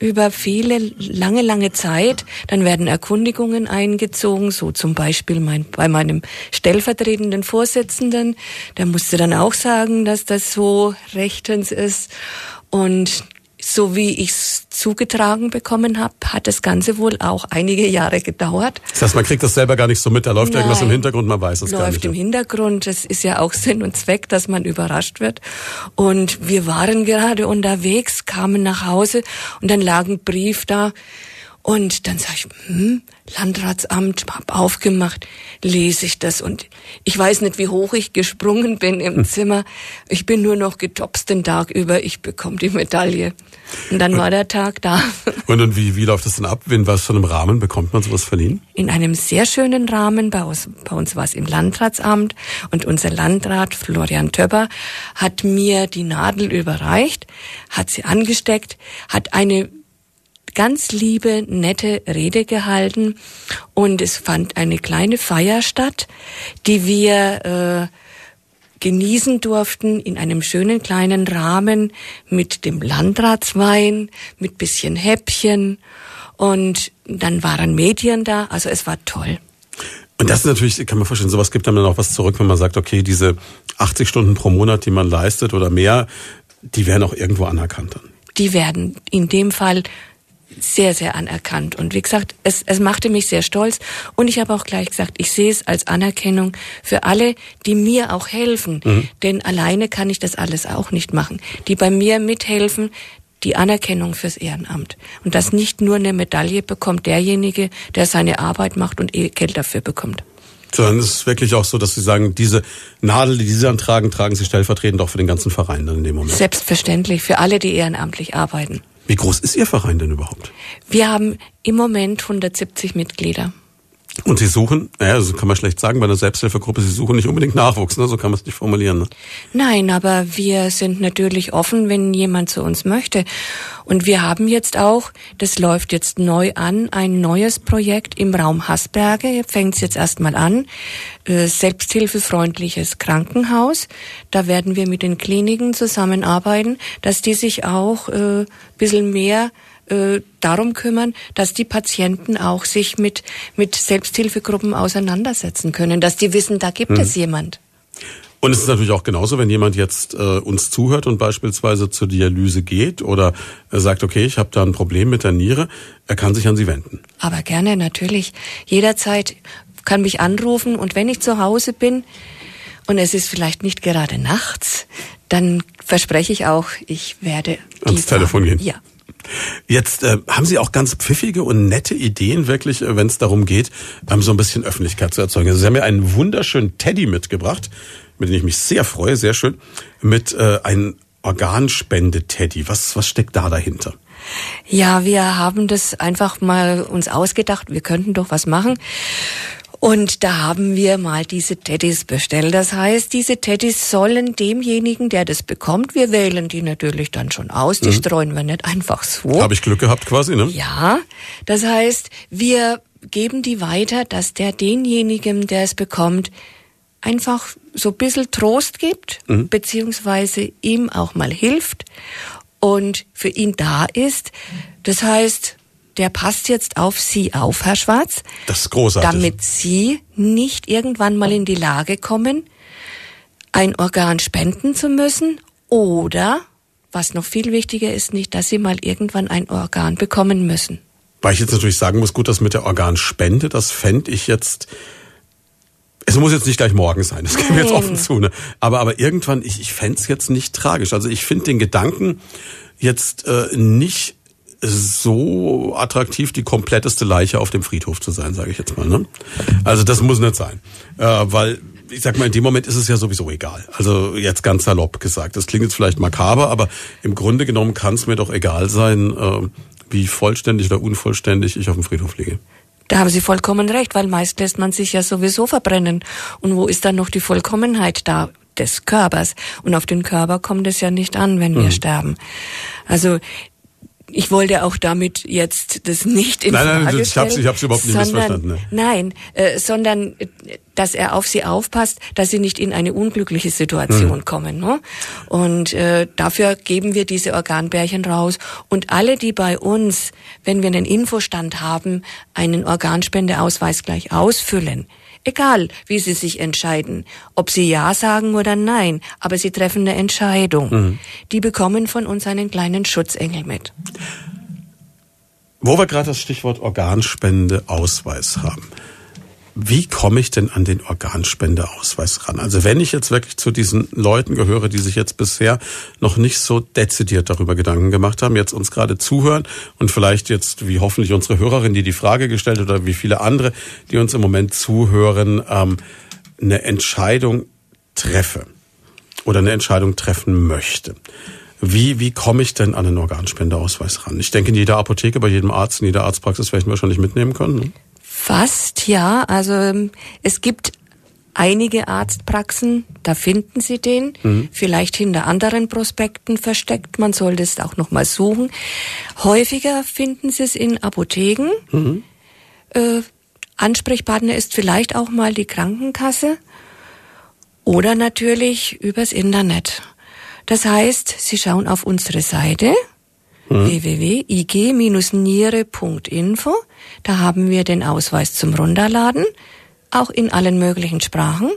über viele, lange, lange Zeit. Dann werden Erkundigungen eingezogen, so zum Beispiel mein, bei meinem stellvertretenden Vorsitzenden. Der musste dann auch sagen, dass das so rechtens ist. Und so wie ich es zugetragen bekommen habe, hat das Ganze wohl auch einige Jahre gedauert. Das heißt, man kriegt das selber gar nicht so mit, da läuft Nein, irgendwas im Hintergrund, man weiß es gar nicht. Läuft im Hintergrund, das ist ja auch Sinn und Zweck, dass man überrascht wird. Und wir waren gerade unterwegs, kamen nach Hause und dann lag ein Brief da, und dann sage ich, hm, Landratsamt, hab aufgemacht, lese ich das und ich weiß nicht, wie hoch ich gesprungen bin im hm. Zimmer. Ich bin nur noch getopst den Tag über, ich bekomme die Medaille. Und dann und, war der Tag da. Und, und wie, wie läuft das denn ab? In was für einem Rahmen bekommt man sowas verliehen? In einem sehr schönen Rahmen. Bei uns, bei uns war es im Landratsamt und unser Landrat Florian Töpper hat mir die Nadel überreicht, hat sie angesteckt, hat eine ganz liebe, nette Rede gehalten und es fand eine kleine Feier statt, die wir äh, genießen durften in einem schönen kleinen Rahmen mit dem Landratswein, mit bisschen Häppchen und dann waren Medien da, also es war toll. Und das ist natürlich, kann man vorstellen, sowas gibt dann auch was zurück, wenn man sagt, okay, diese 80 Stunden pro Monat, die man leistet oder mehr, die werden auch irgendwo anerkannt dann. Die werden in dem Fall sehr, sehr anerkannt. Und wie gesagt, es, es machte mich sehr stolz. Und ich habe auch gleich gesagt, ich sehe es als Anerkennung für alle, die mir auch helfen. Mhm. Denn alleine kann ich das alles auch nicht machen. Die bei mir mithelfen, die Anerkennung fürs Ehrenamt. Und dass nicht nur eine Medaille bekommt derjenige, der seine Arbeit macht und eh Geld dafür bekommt. Sondern es ist wirklich auch so, dass Sie sagen, diese Nadel, die Sie dann tragen, tragen Sie stellvertretend auch für den ganzen Verein dann in dem Moment. Selbstverständlich, für alle, die ehrenamtlich arbeiten. Wie groß ist Ihr Verein denn überhaupt? Wir haben im Moment 170 Mitglieder. Und Sie suchen, naja, also kann man schlecht sagen, bei einer Selbsthilfegruppe, Sie suchen nicht unbedingt Nachwuchs, ne? so kann man es nicht formulieren. Ne? Nein, aber wir sind natürlich offen, wenn jemand zu uns möchte. Und wir haben jetzt auch, das läuft jetzt neu an, ein neues Projekt im Raum Hasberge, fängt es jetzt erstmal an, äh, selbsthilfefreundliches Krankenhaus. Da werden wir mit den Kliniken zusammenarbeiten, dass die sich auch äh, bisschen mehr äh, darum kümmern, dass die Patienten auch sich mit, mit Selbsthilfegruppen auseinandersetzen können, dass die wissen, da gibt hm. es jemand. Und es ist natürlich auch genauso, wenn jemand jetzt äh, uns zuhört und beispielsweise zur Dialyse geht oder äh, sagt, okay, ich habe da ein Problem mit der Niere, er kann sich an Sie wenden. Aber gerne, natürlich. Jederzeit kann mich anrufen und wenn ich zu Hause bin und es ist vielleicht nicht gerade nachts, dann verspreche ich auch, ich werde ans Telefon gehen. Ja. Jetzt äh, haben Sie auch ganz pfiffige und nette Ideen, wirklich, äh, wenn es darum geht, ähm, so ein bisschen Öffentlichkeit zu erzeugen. Also Sie haben mir einen wunderschönen Teddy mitgebracht, mit dem ich mich sehr freue, sehr schön, mit äh, einem Organspende-Teddy. Was, was steckt da dahinter? Ja, wir haben das einfach mal uns ausgedacht, wir könnten doch was machen. Und da haben wir mal diese Teddys bestellt. Das heißt, diese Teddys sollen demjenigen, der das bekommt, wir wählen die natürlich dann schon aus, die mhm. streuen wir nicht einfach so. Habe ich Glück gehabt quasi, ne? Ja, das heißt, wir geben die weiter, dass der denjenigen, der es bekommt, einfach so ein bisschen Trost gibt, mhm. beziehungsweise ihm auch mal hilft und für ihn da ist. Das heißt, der passt jetzt auf Sie auf, Herr Schwarz. Das ist großartig. Damit Sie nicht irgendwann mal in die Lage kommen, ein Organ spenden zu müssen oder, was noch viel wichtiger ist, nicht, dass Sie mal irgendwann ein Organ bekommen müssen. Weil ich jetzt natürlich sagen muss, gut, das mit der Organspende, das fände ich jetzt es muss jetzt nicht gleich morgen sein, das gebe ich jetzt offen zu. Ne? Aber, aber irgendwann, ich, ich fände es jetzt nicht tragisch. Also ich finde den Gedanken jetzt äh, nicht so attraktiv, die kompletteste Leiche auf dem Friedhof zu sein, sage ich jetzt mal. Ne? Also das muss nicht sein, äh, weil ich sag mal, in dem Moment ist es ja sowieso egal. Also jetzt ganz salopp gesagt. Das klingt jetzt vielleicht makaber, aber im Grunde genommen kann es mir doch egal sein, äh, wie vollständig oder unvollständig ich auf dem Friedhof liege. Da haben Sie vollkommen recht, weil meist lässt man sich ja sowieso verbrennen. Und wo ist dann noch die Vollkommenheit da? des Körpers. Und auf den Körper kommt es ja nicht an, wenn wir mhm. sterben. Also ich wollte auch damit jetzt das nicht in nein, Frage nein, ich habe ich hab's überhaupt nicht sondern, missverstanden. Ne? Nein, äh, sondern dass er auf sie aufpasst, dass sie nicht in eine unglückliche Situation mhm. kommen. Ne? Und äh, dafür geben wir diese Organbärchen raus. Und alle, die bei uns, wenn wir einen Infostand haben, einen Organspendeausweis gleich ausfüllen, Egal, wie sie sich entscheiden, ob sie Ja sagen oder Nein, aber sie treffen eine Entscheidung. Mhm. Die bekommen von uns einen kleinen Schutzengel mit. Wo wir gerade das Stichwort Organspende-Ausweis haben. Wie komme ich denn an den Organspendeausweis ran? Also wenn ich jetzt wirklich zu diesen Leuten gehöre, die sich jetzt bisher noch nicht so dezidiert darüber Gedanken gemacht haben, jetzt uns gerade zuhören und vielleicht jetzt, wie hoffentlich unsere Hörerin, die die Frage gestellt hat, oder wie viele andere, die uns im Moment zuhören, ähm, eine Entscheidung treffe oder eine Entscheidung treffen möchte. Wie, wie komme ich denn an den Organspendeausweis ran? Ich denke, in jeder Apotheke, bei jedem Arzt, in jeder Arztpraxis werde ich wahrscheinlich mitnehmen können. Ne? Fast, ja. Also ähm, es gibt einige Arztpraxen, da finden Sie den, mhm. vielleicht hinter anderen Prospekten versteckt. Man sollte es auch noch mal suchen. Häufiger finden Sie es in Apotheken. Mhm. Äh, Ansprechpartner ist vielleicht auch mal die Krankenkasse oder natürlich übers Internet. Das heißt, Sie schauen auf unsere Seite mhm. www.ig-niere.info. Da haben wir den Ausweis zum Runterladen, auch in allen möglichen Sprachen.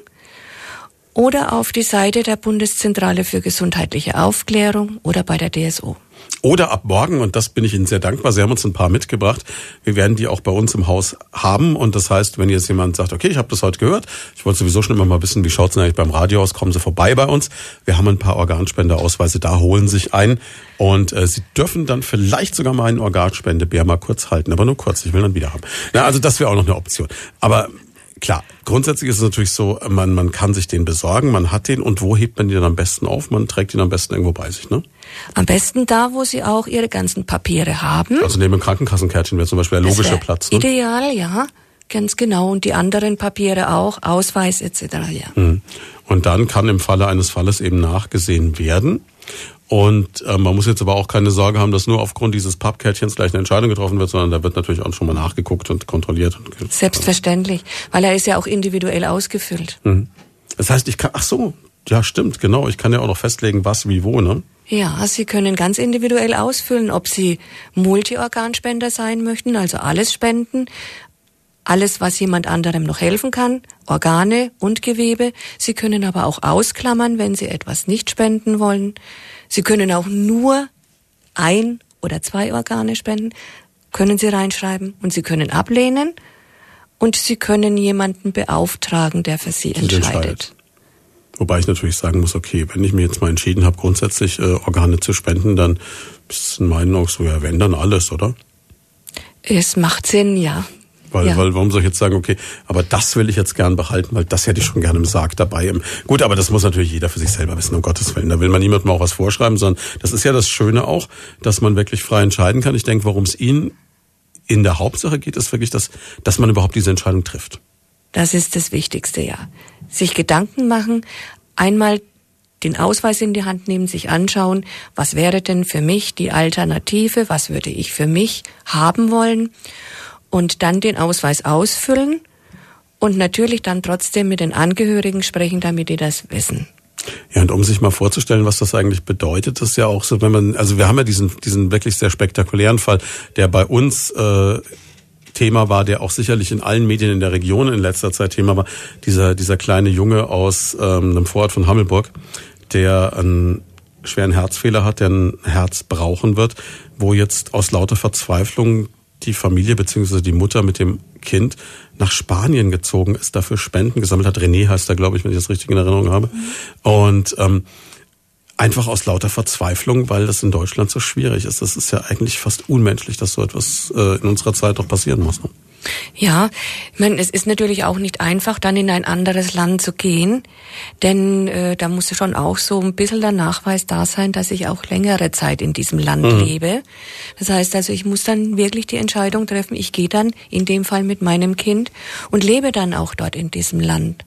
Oder auf die Seite der Bundeszentrale für gesundheitliche Aufklärung oder bei der DSO. Oder ab morgen, und das bin ich Ihnen sehr dankbar, Sie haben uns ein paar mitgebracht. Wir werden die auch bei uns im Haus haben. Und das heißt, wenn jetzt jemand sagt, okay, ich habe das heute gehört, ich wollte sowieso schon immer mal wissen, wie schaut's denn eigentlich beim Radio aus, kommen Sie vorbei bei uns. Wir haben ein paar Organspenderausweise, da holen Sie sich ein. Und äh, Sie dürfen dann vielleicht sogar mal einen Organspendebär mal kurz halten, aber nur kurz, ich will dann wieder haben. Na, also das wäre auch noch eine Option. Aber Klar, grundsätzlich ist es natürlich so, man, man kann sich den besorgen, man hat den und wo hebt man den am besten auf? Man trägt ihn am besten irgendwo bei sich, ne? Am besten da, wo Sie auch Ihre ganzen Papiere haben. Also neben dem Krankenkassenkärtchen wäre zum Beispiel der logische Platz. Ne? Ideal, ja. Ganz genau. Und die anderen Papiere auch, Ausweis etc. Ja. Hm. Und dann kann im Falle eines Falles eben nachgesehen werden. Und äh, man muss jetzt aber auch keine Sorge haben, dass nur aufgrund dieses Pappkärtchens gleich eine Entscheidung getroffen wird, sondern da wird natürlich auch schon mal nachgeguckt und kontrolliert. Und Selbstverständlich, weil er ist ja auch individuell ausgefüllt. Mhm. Das heißt, ich kann, ach so, ja stimmt, genau, ich kann ja auch noch festlegen, was wie wo, ne? Ja, Sie können ganz individuell ausfüllen, ob Sie Multiorganspender sein möchten, also alles spenden, alles, was jemand anderem noch helfen kann, Organe und Gewebe. Sie können aber auch ausklammern, wenn Sie etwas nicht spenden wollen. Sie können auch nur ein oder zwei Organe spenden, können Sie reinschreiben und Sie können ablehnen und Sie können jemanden beauftragen, der für Sie entscheidet. entscheidet. Wobei ich natürlich sagen muss, okay, wenn ich mir jetzt mal entschieden habe, grundsätzlich äh, Organe zu spenden, dann ist es in meinen Augen so, ja, wenn dann alles, oder? Es macht Sinn, ja. Weil, ja. weil warum soll ich jetzt sagen, okay, aber das will ich jetzt gern behalten, weil das hätte ich schon gerne im Sarg dabei. Gut, aber das muss natürlich jeder für sich selber wissen, um Gottes Willen. Da will man niemandem auch was vorschreiben, sondern das ist ja das Schöne auch, dass man wirklich frei entscheiden kann. Ich denke, worum es Ihnen in der Hauptsache geht, ist wirklich das, dass man überhaupt diese Entscheidung trifft. Das ist das Wichtigste, ja. Sich Gedanken machen, einmal den Ausweis in die Hand nehmen, sich anschauen, was wäre denn für mich die Alternative, was würde ich für mich haben wollen und dann den Ausweis ausfüllen und natürlich dann trotzdem mit den Angehörigen sprechen, damit die das wissen. Ja, und um sich mal vorzustellen, was das eigentlich bedeutet, ist ja auch so, wenn man, also wir haben ja diesen, diesen wirklich sehr spektakulären Fall, der bei uns äh, Thema war, der auch sicherlich in allen Medien in der Region in letzter Zeit Thema war, dieser, dieser kleine Junge aus ähm, einem Vorort von Hammelburg, der einen schweren Herzfehler hat, der ein Herz brauchen wird, wo jetzt aus lauter Verzweiflung die Familie beziehungsweise die Mutter mit dem Kind nach Spanien gezogen ist, dafür Spenden gesammelt hat. René heißt er, glaube ich, wenn ich das richtig in Erinnerung habe. Und ähm, einfach aus lauter Verzweiflung, weil das in Deutschland so schwierig ist. Das ist ja eigentlich fast unmenschlich, dass so etwas äh, in unserer Zeit doch passieren muss. Ne? Ja, ich meine, es ist natürlich auch nicht einfach, dann in ein anderes Land zu gehen, denn äh, da muss schon auch so ein bisschen der Nachweis da sein, dass ich auch längere Zeit in diesem Land mhm. lebe. Das heißt also, ich muss dann wirklich die Entscheidung treffen, ich gehe dann in dem Fall mit meinem Kind und lebe dann auch dort in diesem Land,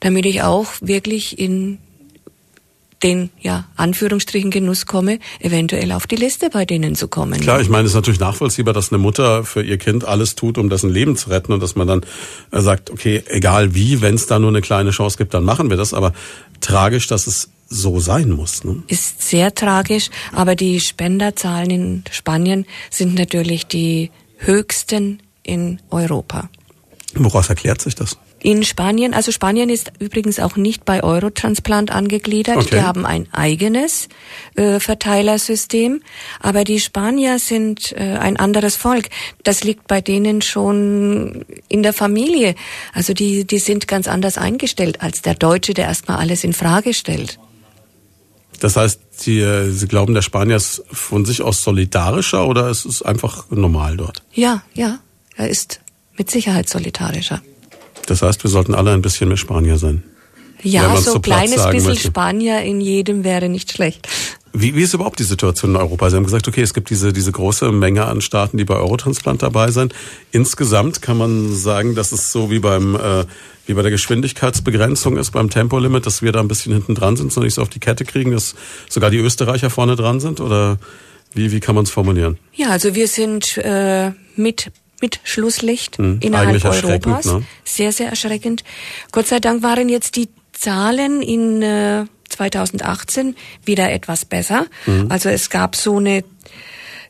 damit ich auch wirklich in den ja Anführungsstrichen Genuss komme, eventuell auf die Liste bei denen zu kommen. Klar, ich meine, es ist natürlich nachvollziehbar, dass eine Mutter für ihr Kind alles tut, um dessen Leben zu retten und dass man dann äh, sagt, okay, egal wie, wenn es da nur eine kleine Chance gibt, dann machen wir das. Aber tragisch, dass es so sein muss. Ne? Ist sehr tragisch, aber die Spenderzahlen in Spanien sind natürlich die höchsten in Europa. Woraus erklärt sich das? In Spanien, also Spanien ist übrigens auch nicht bei Eurotransplant angegliedert. Okay. Die haben ein eigenes äh, Verteilersystem. Aber die Spanier sind äh, ein anderes Volk. Das liegt bei denen schon in der Familie. Also die, die sind ganz anders eingestellt als der Deutsche, der erstmal alles in Frage stellt. Das heißt, Sie, äh, Sie glauben, der Spanier ist von sich aus solidarischer oder ist es einfach normal dort? Ja, ja, er ist mit Sicherheit solidarischer. Das heißt, wir sollten alle ein bisschen mehr Spanier sein. Ja, so so kleines bisschen möchte. Spanier in jedem wäre nicht schlecht. Wie, wie ist überhaupt die Situation in Europa? Sie haben gesagt, okay, es gibt diese, diese große Menge an Staaten, die bei Eurotransplant dabei sind. Insgesamt kann man sagen, dass es so wie beim äh, wie bei der Geschwindigkeitsbegrenzung ist, beim Tempolimit, dass wir da ein bisschen hinten dran sind, so nicht so auf die Kette kriegen, dass sogar die Österreicher vorne dran sind? Oder wie, wie kann man es formulieren? Ja, also wir sind äh, mit mit Schlusslicht Hm, innerhalb Europas. ne? Sehr, sehr erschreckend. Gott sei Dank waren jetzt die Zahlen in äh, 2018 wieder etwas besser. Hm. Also es gab so eine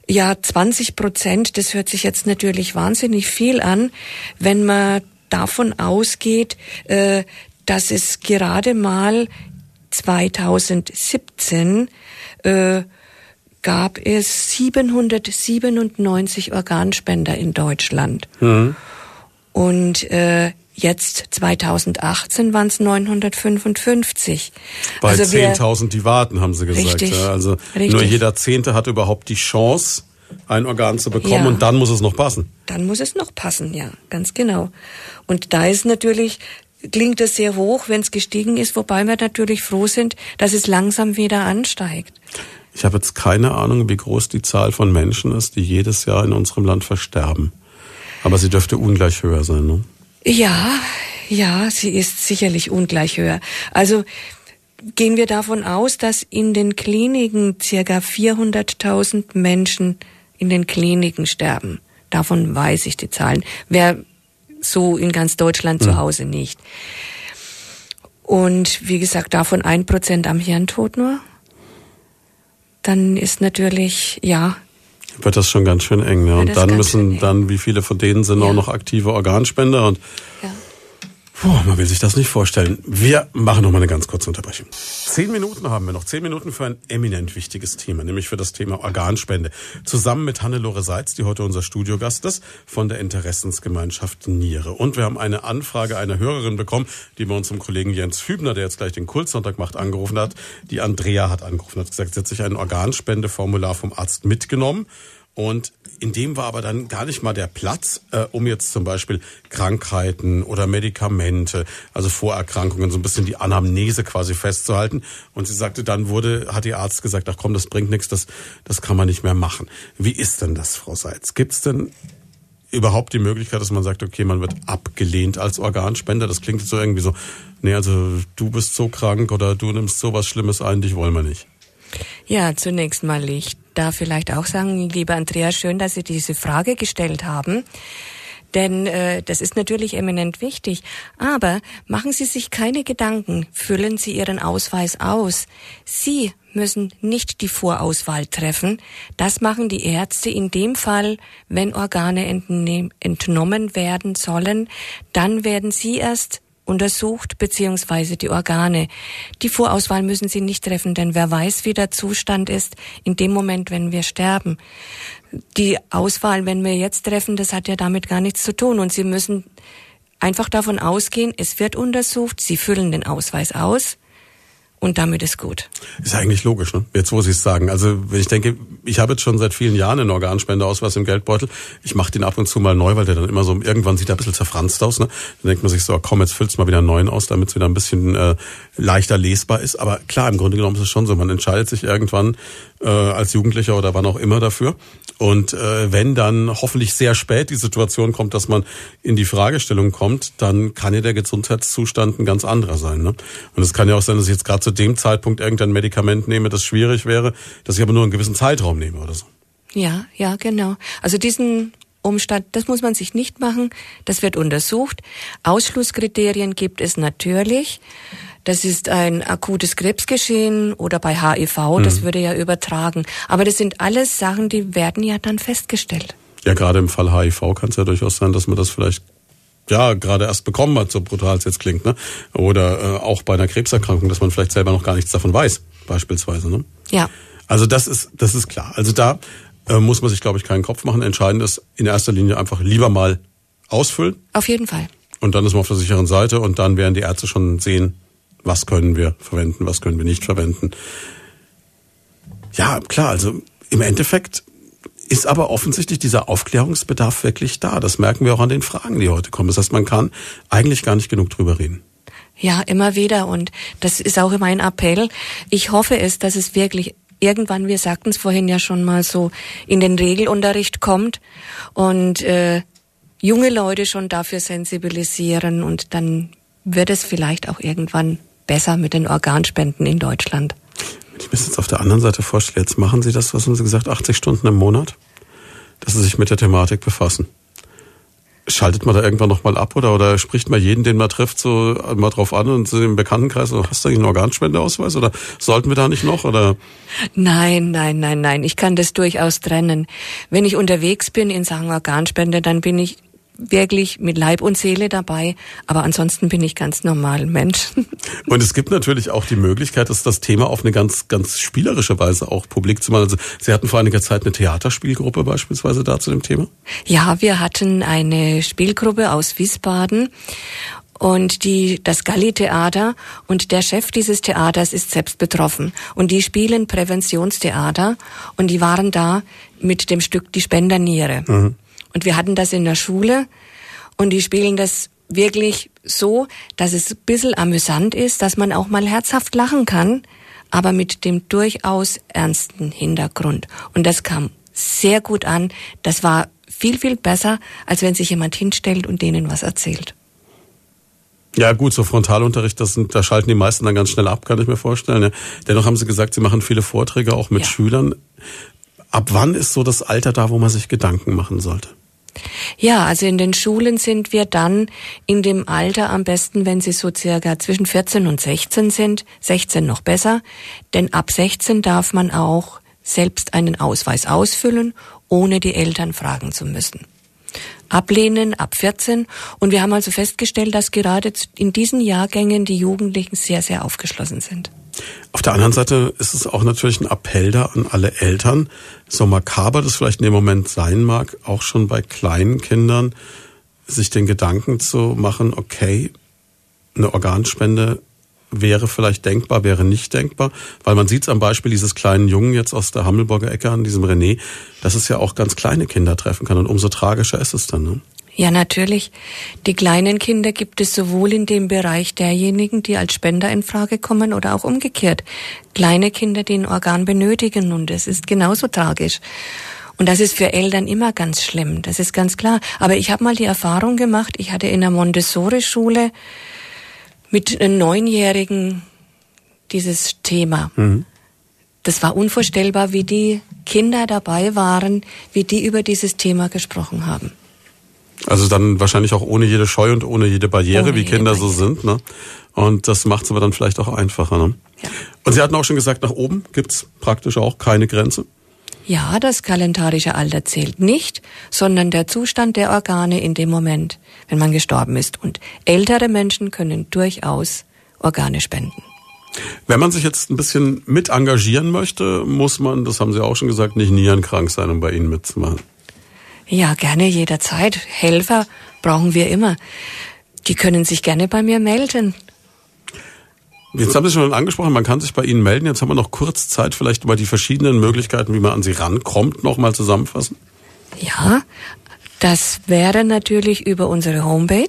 ja 20 Prozent. Das hört sich jetzt natürlich wahnsinnig viel an, wenn man davon ausgeht, äh, dass es gerade mal 2017 äh, gab es 797 Organspender in Deutschland. Und äh, jetzt 2018 waren es 955. Bei also wir, 10.000, die warten, haben sie gesagt. Richtig, Ja, also richtig. nur jeder Zehnte hat überhaupt die Chance, ein Organ zu bekommen Ja. und dann muss es noch passen. dann muss es noch passen, ja, ganz genau. Und da ist natürlich, klingt es sehr hoch, wenn es gestiegen ist, wobei wir natürlich froh sind, dass es langsam wieder ansteigt. Ich habe jetzt keine Ahnung, wie groß die Zahl von Menschen ist, die jedes Jahr in unserem Land versterben. Aber sie dürfte ungleich höher sein, ne? Ja, ja, sie ist sicherlich ungleich höher. Also gehen wir davon aus, dass in den Kliniken circa 400.000 Menschen in den Kliniken sterben. Davon weiß ich die Zahlen. Wer so in ganz Deutschland zu Hause nicht. Und wie gesagt, davon ein Prozent am Hirntod nur. Dann ist natürlich, ja, Wird das schon ganz schön eng, ne? Und dann müssen dann, wie viele von denen sind Ja. auch noch aktive Organspender und ja. Puh, man will sich das nicht vorstellen. Wir machen noch mal eine ganz kurze Unterbrechung. Zehn Minuten haben wir noch. Zehn Minuten für ein eminent wichtiges Thema, nämlich für das Thema Organspende. Zusammen mit Hannelore Seitz, die heute unser Studiogast ist, von der Interessensgemeinschaft Niere. Und wir haben eine Anfrage einer Hörerin bekommen, die bei unserem Kollegen Jens Hübner, der jetzt gleich den Kultsonntag macht, angerufen hat. Die Andrea hat angerufen, hat gesagt, sie hat sich ein Organspendeformular vom Arzt mitgenommen. Und in dem war aber dann gar nicht mal der Platz, äh, um jetzt zum Beispiel Krankheiten oder Medikamente, also Vorerkrankungen, so ein bisschen die Anamnese quasi festzuhalten. Und sie sagte, dann wurde, hat ihr Arzt gesagt, ach komm, das bringt nichts, das, das kann man nicht mehr machen. Wie ist denn das, Frau Seitz? Gibt es denn überhaupt die Möglichkeit, dass man sagt, okay, man wird abgelehnt als Organspender? Das klingt so irgendwie so, nee, also du bist so krank oder du nimmst so was Schlimmes ein, dich wollen wir nicht. Ja, zunächst mal, ich darf vielleicht auch sagen, lieber Andrea, schön, dass Sie diese Frage gestellt haben. Denn äh, das ist natürlich eminent wichtig. Aber machen Sie sich keine Gedanken, füllen Sie Ihren Ausweis aus. Sie müssen nicht die Vorauswahl treffen. Das machen die Ärzte in dem Fall, wenn Organe entnommen werden sollen. Dann werden Sie erst untersucht beziehungsweise die Organe. Die Vorauswahl müssen Sie nicht treffen, denn wer weiß, wie der Zustand ist in dem Moment, wenn wir sterben. Die Auswahl, wenn wir jetzt treffen, das hat ja damit gar nichts zu tun und Sie müssen einfach davon ausgehen, es wird untersucht, Sie füllen den Ausweis aus und damit ist gut. Ist eigentlich logisch, ne? Jetzt, wo Sie es sagen. Also, wenn ich denke, ich habe jetzt schon seit vielen Jahren einen Organspendeausweis im Geldbeutel. Ich mache den ab und zu mal neu, weil der dann immer so, irgendwann sieht er ein bisschen zerfranst aus, ne? Dann denkt man sich so, komm, jetzt füllst mal wieder einen neuen aus, damit es wieder ein bisschen äh, leichter lesbar ist. Aber klar, im Grunde genommen ist es schon so. Man entscheidet sich irgendwann äh, als Jugendlicher oder wann auch immer dafür. Und äh, wenn dann hoffentlich sehr spät die Situation kommt, dass man in die Fragestellung kommt, dann kann ja der Gesundheitszustand ein ganz anderer sein. Ne? Und es kann ja auch sein, dass ich jetzt gerade zu dem Zeitpunkt irgendein Medikament nehme, das schwierig wäre, dass ich aber nur einen gewissen Zeitraum nehme oder so. Ja, ja, genau. Also diesen Umstand, das muss man sich nicht machen. Das wird untersucht. Ausschlusskriterien gibt es natürlich. Das ist ein akutes Krebsgeschehen oder bei HIV, das würde ja übertragen. Aber das sind alles Sachen, die werden ja dann festgestellt. Ja, gerade im Fall HIV kann es ja durchaus sein, dass man das vielleicht ja gerade erst bekommen hat, so brutal es jetzt klingt, ne? Oder äh, auch bei einer Krebserkrankung, dass man vielleicht selber noch gar nichts davon weiß, beispielsweise, ne? Ja. Also das ist das ist klar. Also da äh, muss man sich, glaube ich, keinen Kopf machen. Entscheidend ist in erster Linie einfach lieber mal ausfüllen Auf jeden Fall. und dann ist man auf der sicheren Seite und dann werden die Ärzte schon sehen, was können wir verwenden, was können wir nicht verwenden. Ja, klar, also im Endeffekt ist aber offensichtlich dieser Aufklärungsbedarf wirklich da. Das merken wir auch an den Fragen, die heute kommen. Das heißt, man kann eigentlich gar nicht genug drüber reden. Ja, immer wieder. Und das ist auch mein Appell. Ich hoffe es, dass es wirklich irgendwann, wir sagten es vorhin ja schon mal so, in den Regelunterricht kommt und äh, junge Leute schon dafür sensibilisieren und dann wird es vielleicht auch irgendwann besser mit den Organspenden in Deutschland. Wenn ich mir das jetzt auf der anderen Seite vorstelle, jetzt machen Sie das, was haben Sie gesagt, 80 Stunden im Monat, dass Sie sich mit der Thematik befassen. Schaltet man da irgendwann nochmal ab oder, oder spricht man jeden, den man trifft, so mal drauf an und so im Bekanntenkreis, so, hast du eigentlich einen Organspendeausweis oder sollten wir da nicht noch oder? Nein, nein, nein, nein. Ich kann das durchaus trennen. Wenn ich unterwegs bin in Sachen Organspende, dann bin ich wirklich mit Leib und Seele dabei. Aber ansonsten bin ich ganz normal Mensch. Und es gibt natürlich auch die Möglichkeit, dass das Thema auf eine ganz, ganz spielerische Weise auch publik zu machen. Also Sie hatten vor einiger Zeit eine Theaterspielgruppe beispielsweise da zu dem Thema. Ja, wir hatten eine Spielgruppe aus Wiesbaden und die das Galli Theater und der Chef dieses Theaters ist selbst betroffen und die spielen Präventionstheater und die waren da mit dem Stück Die Spenderniere. Und wir hatten das in der Schule und die spielen das wirklich so, dass es ein bisschen amüsant ist, dass man auch mal herzhaft lachen kann, aber mit dem durchaus ernsten Hintergrund. Und das kam sehr gut an. Das war viel, viel besser, als wenn sich jemand hinstellt und denen was erzählt. Ja gut, so Frontalunterricht, das sind, da schalten die meisten dann ganz schnell ab, kann ich mir vorstellen. Ja. Dennoch haben Sie gesagt, Sie machen viele Vorträge auch mit Ja. Schülern. Ab wann ist so das Alter da, wo man sich Gedanken machen sollte? Ja, also in den Schulen sind wir dann in dem Alter am besten, wenn sie so circa zwischen 14 und 16 sind. 16 noch besser, denn ab 16 darf man auch selbst einen Ausweis ausfüllen, ohne die Eltern fragen zu müssen. Ablehnen ab 14 und wir haben also festgestellt, dass gerade in diesen Jahrgängen die Jugendlichen sehr, sehr aufgeschlossen sind. Auf der anderen Seite ist es auch natürlich ein Appell da an alle Eltern, so makaber das vielleicht in dem Moment sein mag, auch schon bei kleinen Kindern, sich den Gedanken zu machen, okay, eine Organspende wäre vielleicht denkbar, wäre nicht denkbar, weil man sieht es am Beispiel dieses kleinen Jungen jetzt aus der Hammelburger Ecke an diesem René, dass es ja auch ganz kleine Kinder treffen kann und umso tragischer ist es dann. Ne? Ja, natürlich. Die kleinen Kinder gibt es sowohl in dem Bereich derjenigen, die als Spender in Frage kommen oder auch umgekehrt. Kleine Kinder, die ein Organ benötigen und es ist genauso tragisch. Und das ist für Eltern immer ganz schlimm, das ist ganz klar. Aber ich habe mal die Erfahrung gemacht, ich hatte in der Montessori-Schule mit einem Neunjährigen dieses Thema. Das war unvorstellbar, wie die Kinder dabei waren, wie die über dieses Thema gesprochen haben. Also dann wahrscheinlich auch ohne jede Scheu und ohne jede Barriere, Ohne wie jede Kinder so Barriere. sind. Ne? Und das macht es aber dann vielleicht auch einfacher. Ne? Ja. Und Sie hatten auch schon gesagt, nach oben gibt's praktisch auch keine Grenze. Ja, das kalendarische Alter zählt nicht, sondern der Zustand der Organe in dem Moment, wenn man gestorben ist. Und ältere Menschen können durchaus Organe spenden. Wenn man sich jetzt ein bisschen mit engagieren möchte, muss man, das haben Sie auch schon gesagt, nicht nierenkrank sein, um bei Ihnen mitzumachen. Ja, gerne jederzeit. Helfer brauchen wir immer. Die können sich gerne bei mir melden. Jetzt haben Sie schon angesprochen, man kann sich bei Ihnen melden. Jetzt haben wir noch kurz Zeit, vielleicht mal die verschiedenen Möglichkeiten, wie man an Sie rankommt, noch mal zusammenfassen. Ja, das wäre natürlich über unsere Homepage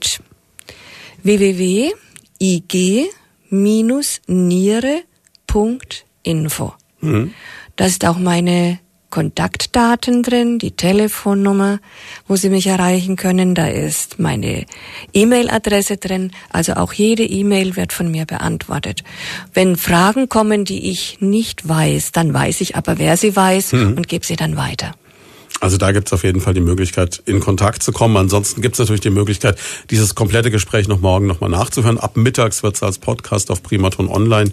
www.ig-niere.info. Da ist auch meine Kontaktdaten drin, die Telefonnummer, wo Sie mich erreichen können. Da ist meine E-Mail-Adresse drin. Also auch jede E-Mail wird von mir beantwortet. Wenn Fragen kommen, die ich nicht weiß, dann weiß ich aber, wer sie weiß und gebe sie dann weiter. Also da gibt's auf jeden Fall die Möglichkeit, in Kontakt zu kommen. Ansonsten gibt's natürlich die Möglichkeit, dieses komplette Gespräch noch morgen nochmal nachzuhören. Ab mittags wird's als Podcast auf Primaton Online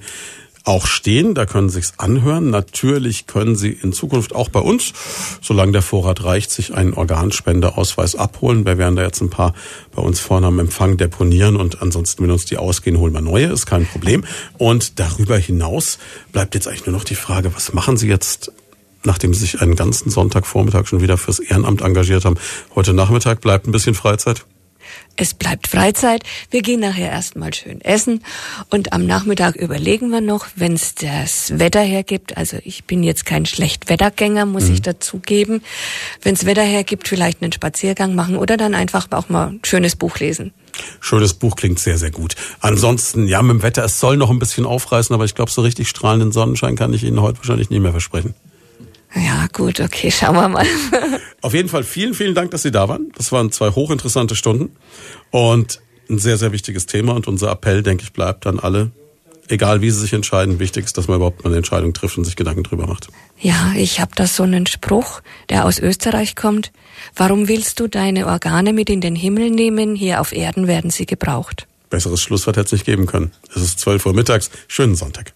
auch stehen. Da können Sie sich's anhören. Natürlich können Sie in Zukunft auch bei uns, solange der Vorrat reicht, sich einen Organspendeausweis abholen. Wir werden da jetzt ein paar bei uns vorne am Empfang deponieren und ansonsten, wenn uns die ausgehen, holen wir neue. Ist kein Problem. Und darüber hinaus bleibt jetzt eigentlich nur noch die Frage, was machen Sie jetzt nachdem Sie sich einen ganzen Sonntagvormittag schon wieder fürs Ehrenamt engagiert haben. Heute Nachmittag bleibt ein bisschen Freizeit? Es bleibt Freizeit. Wir gehen nachher erstmal schön essen und am Nachmittag überlegen wir noch, wenn es das Wetter hergibt. Also ich bin jetzt kein Schlechtwettergänger, muss mhm. ich dazugeben. Wenn es Wetter hergibt, vielleicht einen Spaziergang machen oder dann einfach auch mal ein schönes Buch lesen. Schönes Buch klingt sehr, sehr gut. Ansonsten, ja, mit dem Wetter, es soll noch ein bisschen aufreißen, aber ich glaube, so richtig strahlenden Sonnenschein kann ich Ihnen heute wahrscheinlich nicht mehr versprechen. Ja, gut, okay, schauen wir mal. Auf jeden Fall vielen, vielen Dank, dass Sie da waren. Das waren zwei hochinteressante Stunden und ein sehr, sehr wichtiges Thema. Und unser Appell, denke ich, bleibt an alle. Egal wie sie sich entscheiden, wichtig ist, dass man überhaupt mal eine Entscheidung trifft und sich Gedanken drüber macht. Ja, ich habe da so einen Spruch, der aus Österreich kommt. Warum willst du deine Organe mit in den Himmel nehmen? Hier auf Erden werden sie gebraucht. Besseres Schlusswort hätte es nicht geben können. Es ist 12 Uhr mittags. Schönen Sonntag.